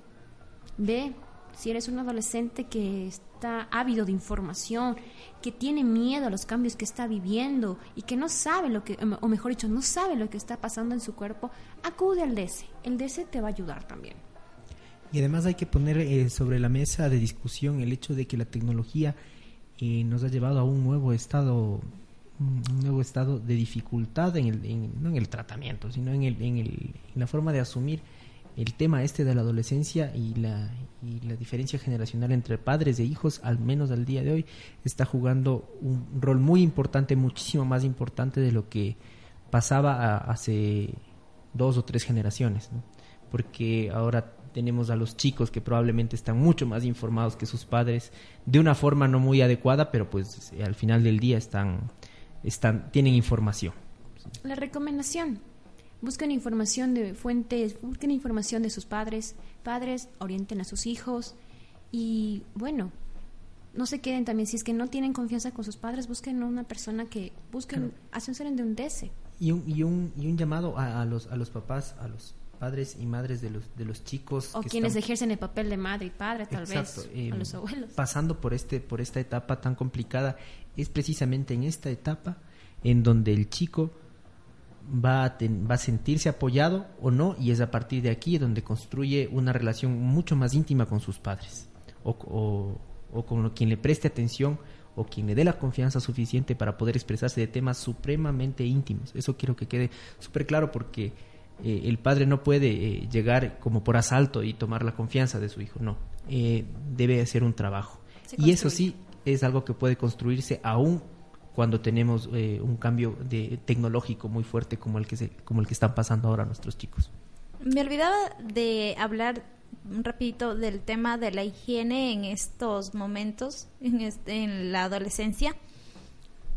ve, si eres un adolescente que está ávido de información, que tiene miedo a los cambios que está viviendo y que no sabe lo que, o mejor dicho, no sabe lo que está pasando en su cuerpo, acude al DESE. El DESE te va a ayudar también. Y además hay que poner eh, sobre la mesa de discusión el hecho de que la tecnología eh, nos ha llevado a un nuevo estado un nuevo estado de dificultad en el, en- no en el tratamiento, sino en, el, en, el- en la forma de asumir el tema este de la adolescencia y la, y la diferencia generacional entre padres e hijos, al menos al día de hoy, está jugando un rol muy importante, muchísimo más importante de lo que pasaba a- hace dos o tres generaciones, porque ahora tenemos a los chicos que probablemente están mucho más informados que sus padres de una forma no muy adecuada, pero pues eh, al final del día están, están tienen información. La recomendación. Busquen información de fuentes, busquen información de sus padres. Padres, orienten a sus hijos. Y bueno, no se queden también, si es que no tienen confianza con sus padres, busquen una persona que busquen, hacen de un DC. Y un, y un, y un llamado a, a los, a los papás, a los padres y madres de los, de los chicos. O que quienes están- ejercen el papel de madre y padre, tal Exacto, vez, eh, los abuelos. pasando por este por esta etapa tan complicada es precisamente en esta etapa en donde el chico va a, ten- va a sentirse apoyado o no y es a partir de aquí donde construye una relación mucho más íntima con sus padres o, o- o con lo- quien le preste atención o quien le dé la confianza suficiente para poder expresarse de temas supremamente íntimos. Eso quiero que quede súper claro porque eh, el padre no puede eh, llegar como por asalto y tomar la confianza de su hijo, no. Eh, debe hacer un trabajo. Se y eso sí es algo que puede construirse aún cuando tenemos eh, un cambio de tecnológico muy fuerte como el que se, como el que están pasando ahora nuestros chicos. Me olvidaba de hablar un rapidito del tema de la higiene en estos momentos, en, este- en la adolescencia.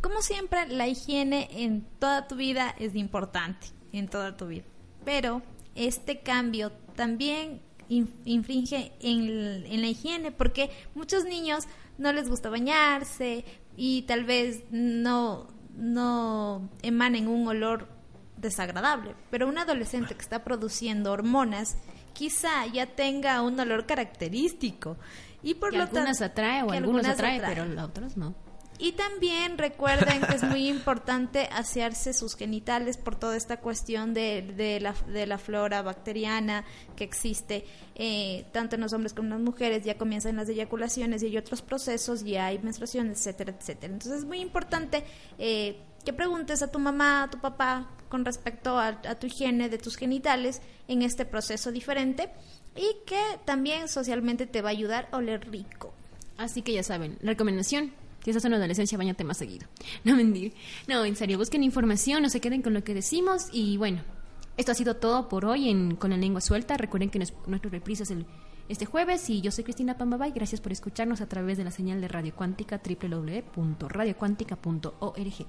Como siempre, la higiene en toda tu vida es importante, en toda tu vida. Pero este cambio también in- infringe en, la higiene porque muchos niños no les gusta bañarse y tal vez no, no emanen un olor desagradable. Pero un adolescente que está produciendo hormonas quizá ya tenga un olor característico. Y por que lo algunas tanto, atrae o algunos algunas atrae, atrae. pero las otras no. Y también recuerden que es muy importante asearse sus genitales por toda esta cuestión de, de la, de la flora bacteriana que existe eh, tanto en los hombres como en las mujeres. Ya comienzan las eyaculaciones y hay otros procesos, ya hay menstruaciones, etcétera, etcétera. Entonces es muy importante eh, que preguntes a tu mamá, a tu papá con respecto a, a tu higiene de tus genitales en este proceso diferente. y que también socialmente te va a ayudar a oler rico. Así que ya saben, recomendación. Si estás en adolescencia, bañate más seguido. [laughs] No mentir. No, en serio, busquen información, no se queden con lo que decimos. Y bueno, esto ha sido todo por hoy Con la Lengua Suelta. Recuerden que nuestro reprise es el, este jueves. Y yo soy Cristina Pambabay. Gracias por escucharnos a través de la señal de Radio Cuántica, www.radiocuántica.org.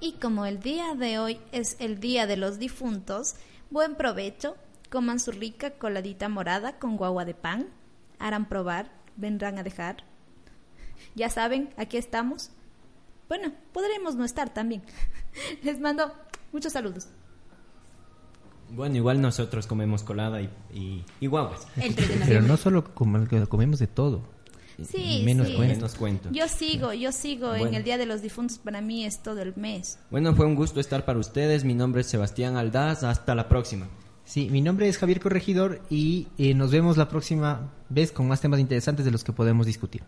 Y como el día de hoy es el día de los difuntos, buen provecho, coman su rica coladita morada con guagua de pan, harán probar, vendrán a dejar. Ya saben, aquí estamos. Bueno, podremos no estar también. [laughs] Les mando muchos saludos. Bueno, igual nosotros comemos colada y, y, y guaguas. El 3 de Pero no solo com- comemos de todo. Sí, Menos sí. cuento. Menos cuento. Yo sigo, yo sigo en Bueno. el Día de los Difuntos. Para mí es todo el mes. Bueno, fue un gusto estar para ustedes. Mi nombre es Sebastián Aldaz. Hasta la próxima. Sí, mi nombre es Javier Corregidor y eh, nos vemos la próxima vez con más temas interesantes de los que podemos discutir.